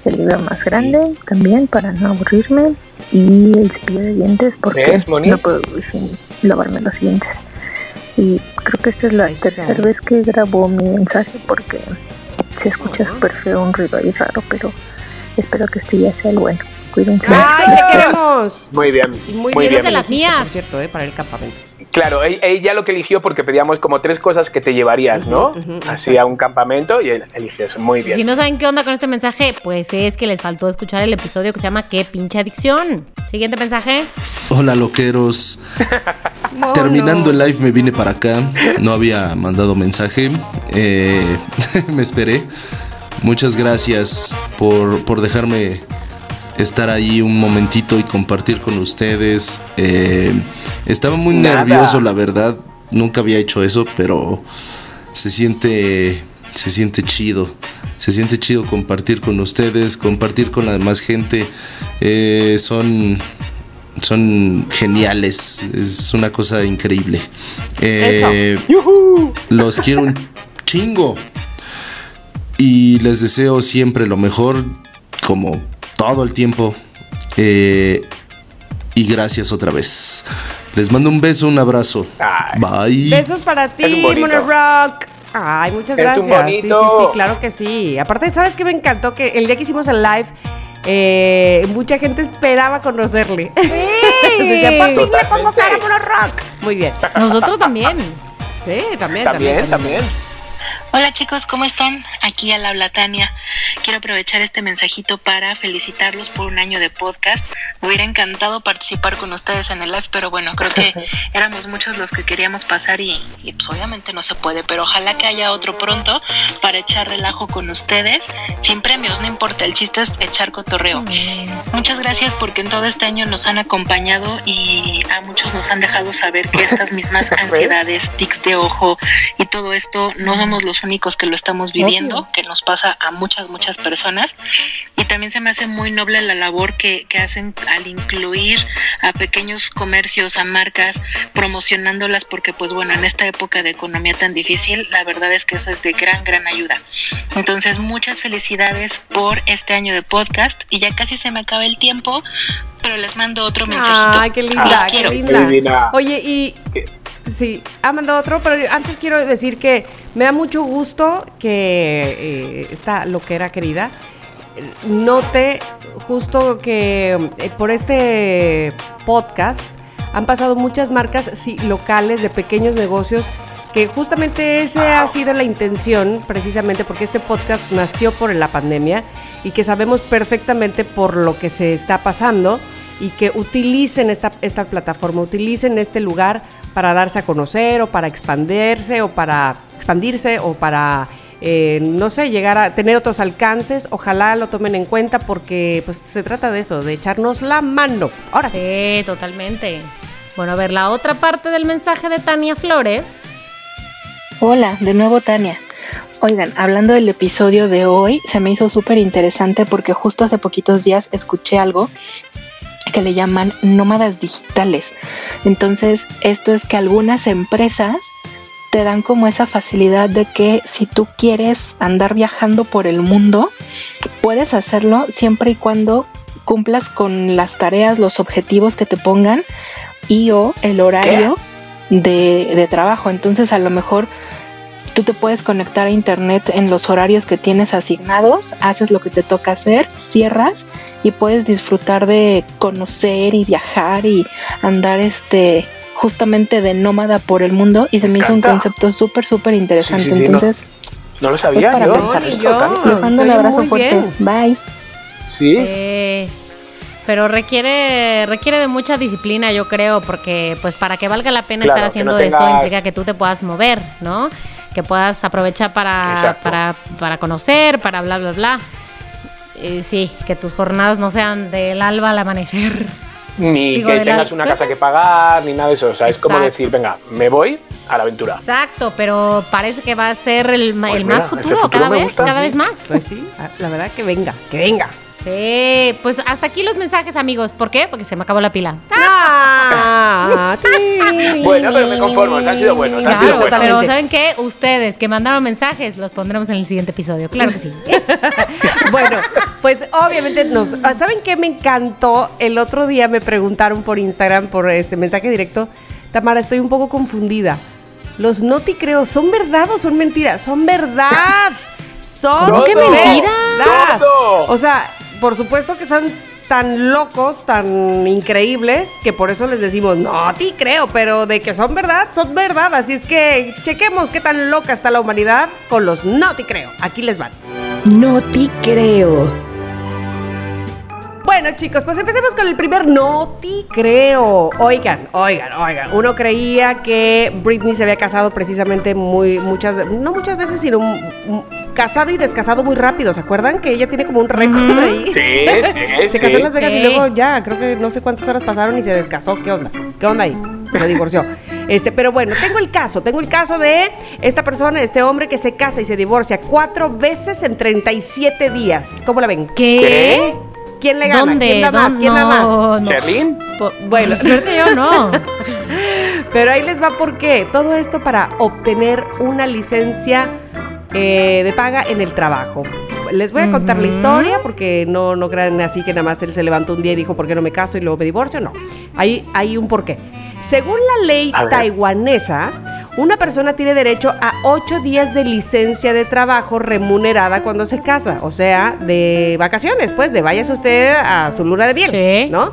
El libro más grande también para no aburrirme y el cepillo de dientes porque no puedo vivir sin lavarme los dientes. Y creo que esta es la tercera vez que grabo mi mensaje porque se escucha súper feo un ruido ahí raro, pero espero que este ya sea el bueno. Cuídense. ¡Ay, te queremos! Muy bien. Y muy, Muy bien, bien. de las mías. Por cierto, eh, para el campamento. Claro, ella lo que eligió porque pedíamos como tres cosas que te llevarías, ¿no? Así a un campamento y él eligió eso. Muy bien. Si no saben qué onda con este mensaje, pues es que les faltó escuchar el episodio que se llama Qué pinche adicción. Siguiente mensaje. Hola loqueros. Terminando el live me vine para acá. No había mandado mensaje. Eh, me esperé. Muchas gracias por, por dejarme estar ahí un momentito y compartir con ustedes. Eh, estaba muy Nada. nervioso, la verdad. Nunca había hecho eso, pero se siente, se siente chido. Se siente chido compartir con ustedes, compartir con la demás gente. Eh, son, son geniales. Es una cosa increíble. Eh, los quiero un chingo. Y les deseo siempre lo mejor, como todo el tiempo. Eh, y gracias otra vez. Les mando un beso, un abrazo. Ay. Bye. Besos para ti. Mono Rock. Ay, muchas Es gracias. un bonito. Sí, sí, sí, claro que sí. Aparte, ¿sabes qué me encantó? Que el día que hicimos el live, eh, mucha gente esperaba conocerle. Sí. Decía, por fin le pongo cara a Mono Rock. Muy bien. Nosotros también. Sí, también, También, también. Hola chicos, ¿cómo están? Aquí al habla Tania. Quiero aprovechar este mensajito para felicitarlos por un año de podcast. Me hubiera encantado participar con ustedes en el live, pero bueno, creo que éramos muchos los que queríamos pasar y, y, pues obviamente no se puede, pero ojalá que haya otro pronto para echar relajo con ustedes. Sin premios, no importa, el chiste es echar cotorreo. Muchas gracias porque en todo este año nos han acompañado y a muchos nos han dejado saber que estas mismas ansiedades, tics de ojo y todo esto no somos los únicos que lo estamos viviendo, que nos pasa a muchas, muchas personas. Y también se me hace muy noble la labor que, que hacen al incluir a pequeños comercios, a marcas, promocionándolas porque pues bueno, en esta época de economía tan difícil, la verdad es que eso es de gran, gran ayuda. Entonces, muchas felicidades por este año de podcast y ya casi se me acaba el tiempo, pero les mando otro mensajito. Ay, qué Los linda, qué quiero. linda. Oye, y ¿Qué? Sí, ha mandado otro, pero antes quiero decir que me da mucho gusto que eh, esta loquera querida note justo que eh, por este podcast han pasado muchas marcas sí, locales de pequeños negocios que justamente esa ha sido la intención, precisamente porque este podcast nació por la pandemia y que sabemos perfectamente por lo que se está pasando y que utilicen esta, esta plataforma, utilicen este lugar para darse a conocer o para expandirse o para expandirse o para eh, no sé, llegar a tener otros alcances. Ojalá lo tomen en cuenta porque pues se trata de eso, de echarnos la mano. Ahora sí. Sí, totalmente. Bueno, a ver, la otra parte del mensaje de Tania Flores. Hola, de nuevo Tania. Oigan, hablando del episodio de hoy, se me hizo súper interesante porque justo hace poquitos días escuché algo que le llaman nómadas digitales. Entonces, esto es que algunas empresas te dan como esa facilidad de que si tú quieres andar viajando por el mundo, puedes hacerlo siempre y cuando cumplas con las tareas, los objetivos que te pongan y o el horario de, de trabajo. Entonces, a lo mejor tú te puedes conectar a internet en los horarios que tienes asignados, haces lo que te toca hacer, cierras y puedes disfrutar de conocer y viajar y andar este justamente de nómada por el mundo y se me hizo un concepto súper súper interesante. Sí, sí, sí, Entonces, No lo es sabía para yo. yo. Les mando un abrazo fuerte. Bye. Sí. Eh, pero requiere, requiere de mucha disciplina, yo creo, porque pues para que valga la pena Claro, estar no haciendo eso implica que tú te puedas mover, ¿no? Que puedas aprovechar para, para, para conocer, para bla, bla, bla. Eh, sí, que tus jornadas no sean del alba al amanecer. Ni Digo, que la- tengas una casa que pagar, ni nada de eso. O sea, es como decir, venga, me voy a la aventura. Exacto, pero parece que va a ser el, Pues el mira, más futuro, futuro cada vez, gusta, cada sí. vez más. Pues sí, la verdad que venga, que venga. Sí, pues hasta aquí los mensajes, amigos. ¿Por qué? Porque se me acabó la pila. Ah. Bueno, pero me conformo, han sido buenos, han sido buenos. pero. ¿saben qué? Ustedes que mandaron mensajes los pondremos en el siguiente episodio. Claro que sí. Bueno, pues obviamente nos. ah, ¿Saben qué me encantó? El otro día me preguntaron por Instagram, por este mensaje directo. Tamara, estoy un poco confundida. Los no te creo, ¿son verdad o son mentiras? Son verdad. Son ¿Cómo que mentira? verdad. Todo. O sea, por supuesto que son tan locos, tan increíbles, que por eso les decimos, no te creo, pero de que son verdad, son verdad. Así es que chequemos qué tan loca está la humanidad con los no te creo. Aquí les van. No te creo. Bueno, chicos, pues empecemos con el primer no te creo. Oigan, oigan, oigan. Uno creía que Britney se había casado precisamente muy, muchas, no muchas veces, sino casado y descasado muy rápido. ¿Se acuerdan? Que ella tiene como un récord ahí. Sí, sí, Se casó en Las sí. Vegas y luego ya, creo que no sé cuántas horas pasaron y se descasó. ¿Qué onda? ¿Qué onda ahí? Se divorció. Este, pero bueno, tengo el caso, tengo el caso de esta persona, este hombre que se casa y se divorcia cuatro veces en 37 días. ¿Cómo la ven? ¿Qué? ¿Quién le gana? ¿Dónde? ¿Quién da más? ¿Quién da más? No, no. Po- Bueno. suerte yo no. Pero ahí les va por qué. Todo esto para obtener una licencia eh, de paga en el trabajo. Les voy a contar la historia porque no, no crean así que nada más él se levantó un día y dijo, ¿por qué no me caso y luego me divorcio? No, hay, hay un porqué. Según la ley taiwanesa, una persona tiene derecho a ocho días de licencia de trabajo remunerada cuando se casa, o sea, de vacaciones, pues, de váyase usted a su luna de miel, Sí. ¿no?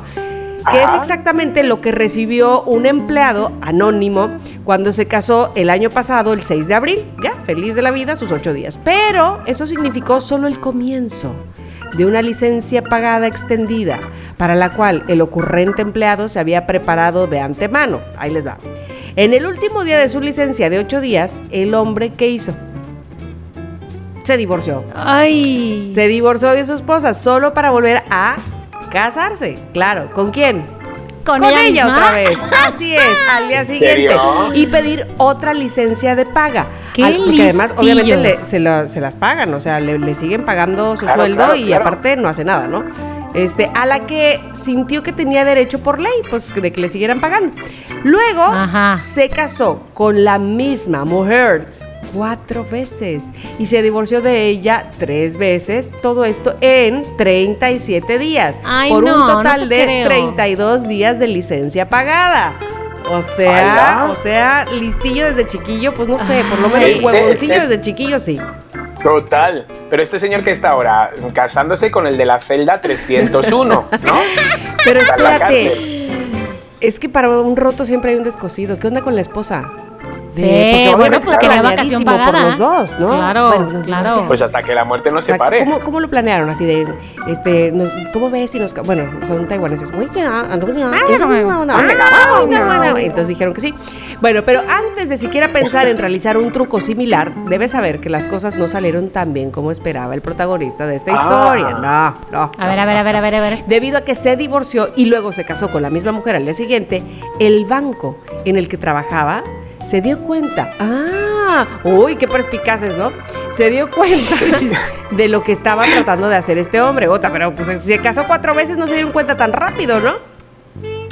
que es exactamente lo que recibió un empleado anónimo cuando se casó el año pasado, el 6 de abril. Ya, feliz de la vida, sus ocho días. Pero eso significó solo el comienzo de una licencia pagada extendida, para la cual el ocurrente empleado se había preparado de antemano. Ahí les va. En el último día de su licencia de ocho días, el hombre, ¿qué hizo? Se divorció. Ay. Se divorció de su esposa solo para volver a casarse. Claro, ¿con quién? Con, Con ella, otra vez. Así es, al día siguiente. serio? Y pedir otra licencia de paga. ¡Qué Al- porque además, obviamente, le- se, la- se las pagan. O sea, le, le siguen pagando su Claro, sueldo claro, y claro. aparte no hace nada, ¿no? Este, a la que sintió que tenía derecho por ley, pues de que le siguieran pagando. Luego Ajá. se casó con la misma mujer cuatro veces y se divorció de ella tres veces. Todo esto en 37 días. Ay, por no, un no total te de creo. 32 días de licencia pagada. O sea, Ala. o sea, listillo desde chiquillo, pues no sé, por lo menos Este- huevoncillo este- desde chiquillo sí. Total. Pero este señor que está ahora casándose con el de la celda 301, ¿no? Pero espérate, es que para un roto siempre hay un descosido. ¿Qué onda con la esposa? Sí, porque bueno, pues vacación pagada. por los dos, ¿no? Claro, Bueno, nos claro. Pues hasta que la muerte no O sea, se pare. ¿cómo, cómo lo planearon? Así de, este, nos- ¿cómo ves si nos... Bueno, son taiwaneses. Entonces dijeron que sí. Bueno, pero antes de siquiera pensar en realizar un truco similar, debes saber que las cosas no salieron tan bien como esperaba el protagonista de esta Ah. historia. No, no. A ver, a ver, a ver, a ver, a ver. Debido a que se divorció y luego se casó con la misma mujer al día siguiente, el banco en el que trabajaba se dio cuenta. Ah, uy, qué perspicaces, ¿no? Se dio cuenta de lo que estaba tratando de hacer este hombre. Otra, pero pues si se casó cuatro veces no se dieron cuenta tan rápido, ¿no?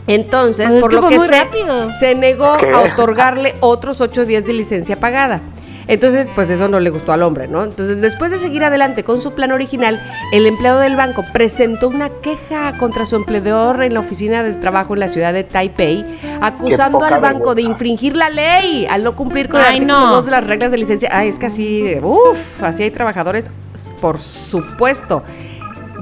Entonces, Pues es por lo que se, rápido. se negó ¿Qué? a otorgarle otros ocho días de licencia pagada. Entonces, pues eso no le gustó al hombre, ¿no? Entonces, después de seguir adelante con su plan original, el empleado del banco presentó una queja contra su empleador en la oficina de trabajo en la ciudad de Taipei, acusando al banco de infringir la ley al no cumplir con Ay, el artículo no. 2 de las reglas de licencia. Ay, es que así, uff, así hay trabajadores, por supuesto.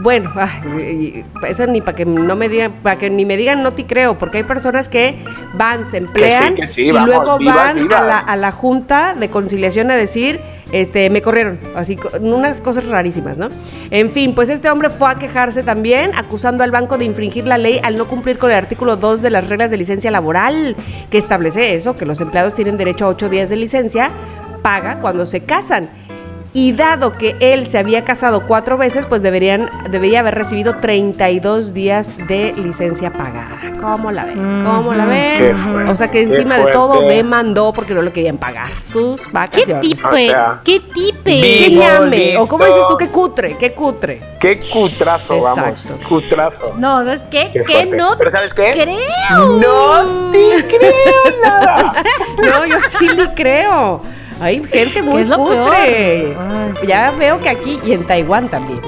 Bueno, ay, eso ni para que no me digan, para que ni me digan no te creo, porque hay personas que van, se emplean que sí, y vamos, luego van a la, a la junta de conciliación a decir, este, me corrieron, así, unas cosas rarísimas, ¿no? En fin, pues este hombre fue a quejarse también, acusando al banco de infringir la ley al no cumplir con el artículo 2 de las reglas de licencia laboral, que establece eso, que los empleados tienen derecho a ocho días de licencia paga cuando se casan. Y dado que él se había casado cuatro veces, pues deberían, debería haber recibido 32 días de licencia pagada. ¿Cómo la ven? ¿Cómo la ven? Qué fuerte, o sea que qué encima de todo demandó porque no lo querían pagar sus ¿Qué vacaciones. tipe? O sea, ¿Qué tipe? ¡Qué ñame! O listo. dices tú, qué cutre, qué cutre. Qué cutrazo, vamos. Exacto. Cutrazo. No, ¿sabes qué? Qué que no Pero ¿sabes qué? creo. No te creo nada. No, yo sí le creo. Hay gente muy? Ay, Ya veo que aquí y en Taiwán también.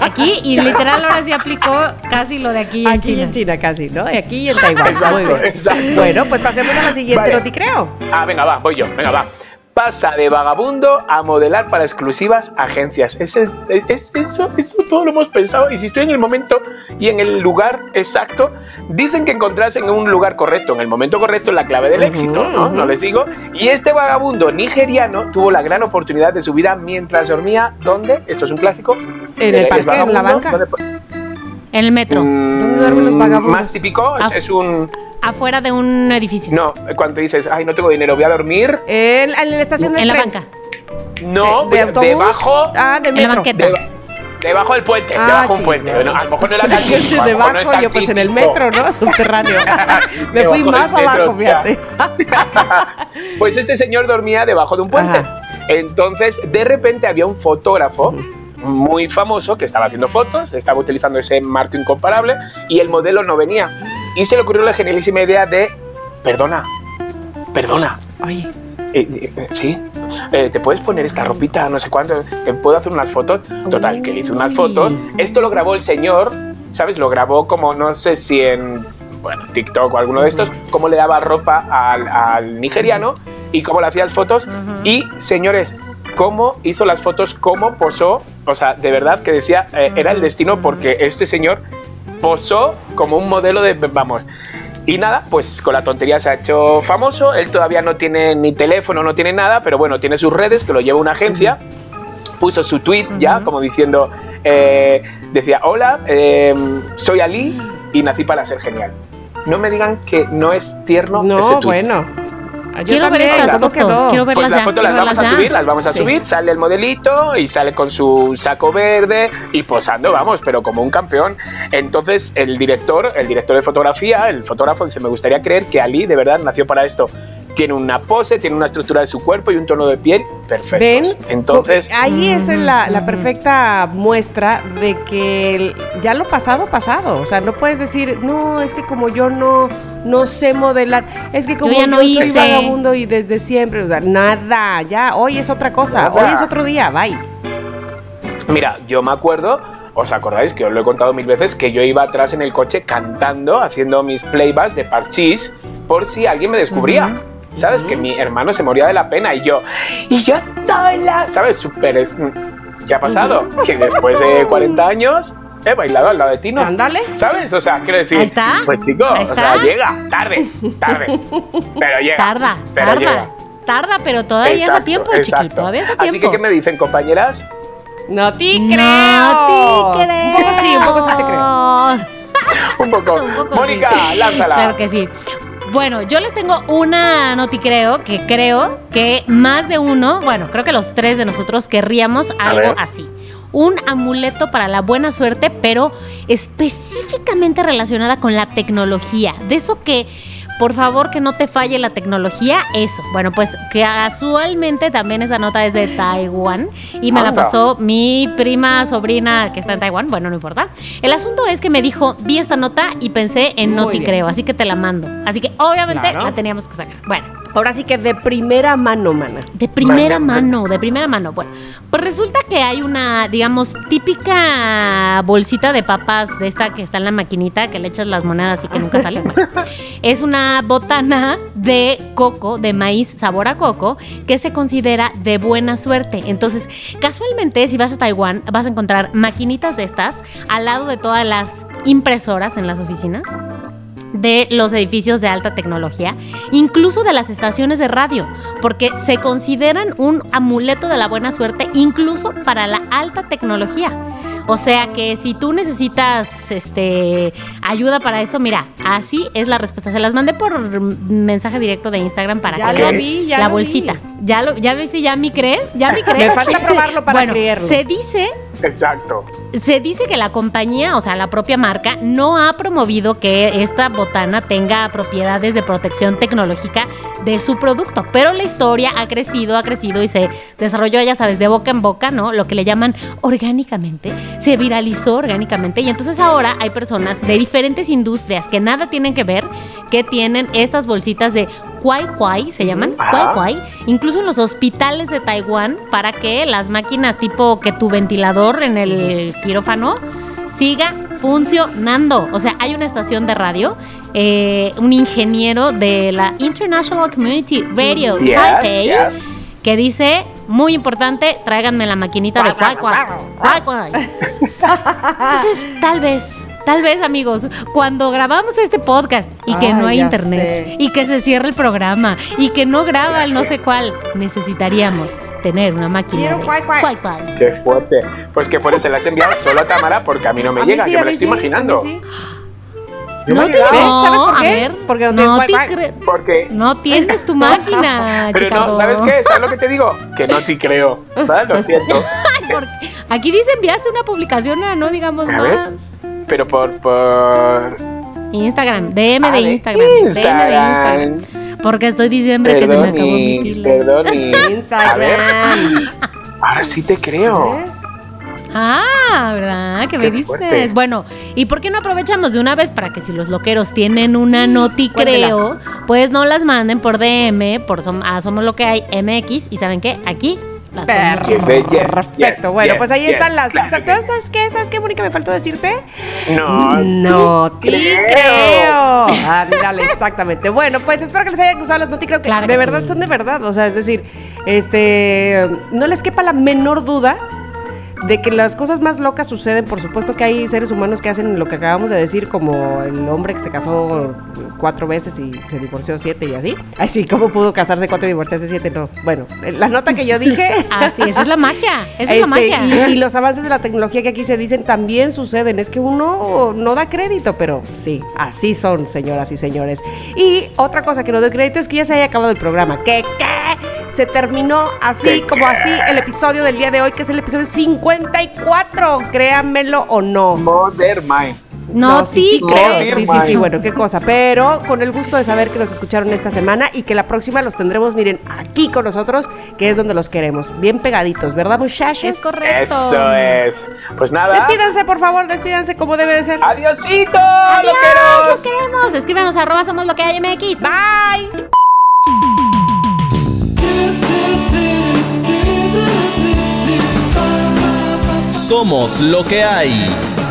Aquí, y literal ahora sí aplicó casi lo de aquí, en Aquí China. en China casi, ¿no? Y aquí y en Taiwán. Exacto, Muy bien. exacto. Bueno, pues pasemos a la siguiente, Vale. no te creo. Ah, venga, va, voy yo, venga, va. Pasa de vagabundo a modelar para exclusivas agencias. Ese- es, es- eso, eso todo lo hemos pensado. Y si estoy en el momento y en el lugar exacto, dicen que encontrarse en un lugar correcto, en el momento correcto, es la clave del éxito, ¿no? No les digo. Y este vagabundo nigeriano tuvo la gran oportunidad de su vida mientras dormía. ¿Dónde? Esto es un clásico. En el Eh, parque, ¿es en la banca. ¿Dónde- En el metro, Mm, ¿Dónde duermen los vagabundos? Más típico es, es un. afuera de un edificio. No, cuando dices, ay, no tengo dinero, voy a dormir. En, en la estación de en la banca. No, ¿De, de de- autobús? debajo. Ah, de En la metro. banqueta. Deba- debajo del puente, Ah, debajo de un puente. Bueno, a lo mejor no era tan típico, no Debajo, tan yo pues en el metro, ¿no? Subterráneo. Me fui más metro, abajo, fíjate. Pues este señor dormía debajo de un puente. Ajá. Entonces, de repente había un fotógrafo muy famoso que estaba haciendo fotos, estaba utilizando ese marco incomparable y el modelo no venía. Y se le ocurrió la genialísima idea de, perdona, perdona, Oye, Eh, eh, sí, Eh, ¿te puedes poner esta ropita? No sé cuánto, ¿te puedo hacer unas fotos? Total, que le hizo unas fotos. Esto lo grabó el señor, ¿sabes? Lo grabó como, no sé si en, bueno, TikTok o alguno de estos, cómo le daba ropa al, al nigeriano y cómo le hacía las fotos. Y, señores, cómo hizo las fotos, cómo posó, o sea, de verdad que decía, eh, era el destino porque este señor posó como un modelo de, vamos, y nada, pues con la tontería se ha hecho famoso. Él todavía no tiene ni teléfono, no tiene nada, pero bueno, tiene sus redes que lo lleva una agencia. Puso su tweet ya, como diciendo, eh, decía, hola, eh, soy Ali y nací para ser genial. No me digan que no es tierno no, ese tweet. bueno. Yo Quiero ver también, estas ¿cómo fotos, quedó? quiero ver- Pues verlas las ya, fotos quiero las vamos a verlas subir, las vamos a Sí. subir. Sale el modelito y sale con su saco verde y posando, vamos, pero como un campeón. Entonces el director, el director de fotografía, el fotógrafo dice, me gustaría creer que Ali de verdad nació para esto. Tiene una pose, tiene una estructura de su cuerpo y un tono de piel perfectos. ¿Ven? Entonces, Ahí es la, la Ujú. perfecta muestra de que el- ya lo pasado, pasado. O sea, no puedes decir, no, es que como yo no, no sé modelar, es que como ya yo, no soy hice". vagabundo y desde siempre, o sea, nada, ya, hoy es otra cosa, Nada. hoy es otro día, bye. Mira, yo me acuerdo, os acordáis que os lo he contado mil veces, que yo iba atrás en el coche cantando, haciendo mis playbacks de parchís, por si alguien me descubría. ¿Sabes? Que mi hermano se moría de la pena y yo, y yo sola, ¿sabes? Súper... es- mm, ¿Qué ha pasado? Que después de 40 años he bailado al lado de Tino. Ándale. ¿Sabes? O sea, quiero decir, Ahí está. pues chico, Ahí o sea, está. llega, tarde, tarde, pero llega. Tarda, pero tarda. llega. Tarda, pero todavía es a Exacto, tiempo, exacto. chiquito. Todavía es a Así que, tiempo. ¿qué me dicen, compañeras? No te No creo. te creo. Un poco sí, un poco sí te creo. Un poco. Un poco Mónica, sí. lánzala. Claro que sí. Bueno, yo les tengo una noti creo que creo que más de uno, bueno, creo que los tres de nosotros querríamos algo así. Un amuleto para la buena suerte, pero específicamente relacionada con la tecnología. De eso que, por favor, que no te falle la tecnología, eso. Bueno, pues casualmente también esa nota es de Taiwán y me la pasó mi prima sobrina que está en Taiwán. Bueno, no importa. El asunto es que me dijo, vi esta nota y pensé en Muy Noti bien. Creo, así que te la mando. Así que obviamente Claro. la teníamos que sacar. Bueno, Ahora sí que de primera mano, mana. de primera Mana, mano, de primera mano. Bueno, pues resulta que hay una, digamos, típica bolsita de papas de esta que está en la maquinita, que le echas las monedas y que nunca sale. Bueno, es una botana de coco, de maíz sabor a coco, que se considera de buena suerte. Entonces, casualmente, si vas a Taiwán, vas a encontrar maquinitas de estas al lado de todas las impresoras en las oficinas de los edificios de alta tecnología, incluso de las estaciones de radio, porque se consideran un amuleto de la buena suerte incluso para la alta tecnología. O sea que si tú necesitas este ayuda para eso, mira, así es la respuesta. Se las mandé por mensaje directo de Instagram para Ya que lo vi, ya la lo vi. bolsita. Ya lo, ya viste, ya mi crees, ya mi crees. Me falta probarlo para bueno, creerlo. Se dice Exacto. se dice que la compañía, o sea, la propia marca, no ha promovido que esta botana tenga propiedades de protección tecnológica de su producto, pero la historia ha crecido, ha crecido y se desarrolló, ya sabes, de boca en boca, ¿no? Lo que le llaman orgánicamente, se viralizó orgánicamente y entonces ahora hay personas de diferentes industrias que nada tienen que ver, que tienen estas bolsitas de Kwai Kwai, se llaman Kwai. Kwai, incluso en los hospitales de Taiwán, para que las máquinas tipo que tu ventilador en el quirófano siga funcionando. O sea, hay una estación de radio, eh, un ingeniero de la International Community Radio Yes, Taipei, yes. que dice, muy importante, tráiganme la maquinita de. Kwai Kwai. Entonces, tal vez... Tal vez, amigos, cuando grabamos este podcast y que no hay internet sé. y que se cierra el programa y que no graba Ya el no sé. sé cuál, necesitaríamos tener una máquina Quiero de. Qué fuerte. Pues que fuerte se la has enviado solo a Tamara porque a mí no me A llega, sí, yo me la estoy sí, imaginando. Yo No te ¿Sabes por a ver, Porque donde no te cre- Porque no tienes tu máquina, Pero no. ¿sabes qué? ¿Sabes lo que te digo? Que no te creo. ¿Vale? Lo siento. Ay, porque Aquí dice enviaste una publicación a no digamos A ver. Pero por. por... Instagram, DM Ah, de Instagram, DM de Instagram. Instagram. Porque estoy diciembre que se me acabó mi pila. perdonis. A ver. Instagram. Ahora sí te creo. ¿Ves? Ah, ¿verdad? ¿Qué me dices? fuerte. Bueno, ¿y por qué no aprovechamos de una vez para que si los loqueros tienen una noti Cuéntela. creo, pues no las manden por DM, por som- a Somos Lo que hay MX y ¿saben qué? Aquí las Perfecto. yes, bueno, yes, pues ahí yes, están las. claro que Entonces, ¿sabes qué? ¿Sabes qué, Mónica? Me faltó decirte. No. No te creo. creo. Ándale, exactamente. Bueno, pues espero que les hayan gustado las no te creo que Claro de que verdad sí. son de verdad. O sea, es decir, este no les quepa la menor duda de que las cosas más locas suceden. Por supuesto que hay seres humanos que hacen lo que acabamos de decir, como el hombre que se casó cuatro veces y se divorció siete y así. Ay, sí, ¿cómo pudo casarse cuatro y divorciarse siete? No. Bueno, la nota que yo dije. Así, esa es la magia. Esa es la Este, magia. Y, y los avances de la tecnología que aquí se dicen también suceden. Es que uno no da crédito, pero sí, así son, señoras y señores. Y otra cosa que no doy crédito es que ya se haya acabado el programa. ¿Qué? ¿Qué? Se terminó así ¿Qué, como así el episodio del día de hoy, que es el episodio 54. Créanmelo o no. Mother Mind. No, sí, sí creo. Sí, sí, sí, bueno, qué cosa. Pero con el gusto de saber que nos escucharon esta semana y que la próxima los tendremos, miren, aquí con nosotros, que es donde los queremos. Bien pegaditos, ¿verdad, muchachos? Es correcto. Eso es. Pues nada. Despídanse, por favor, despídanse como debe de ser. Adiosito, Adiós, los queremos. Escríbanos arroba somos lo que hay MX. Bye. Somos lo que hay.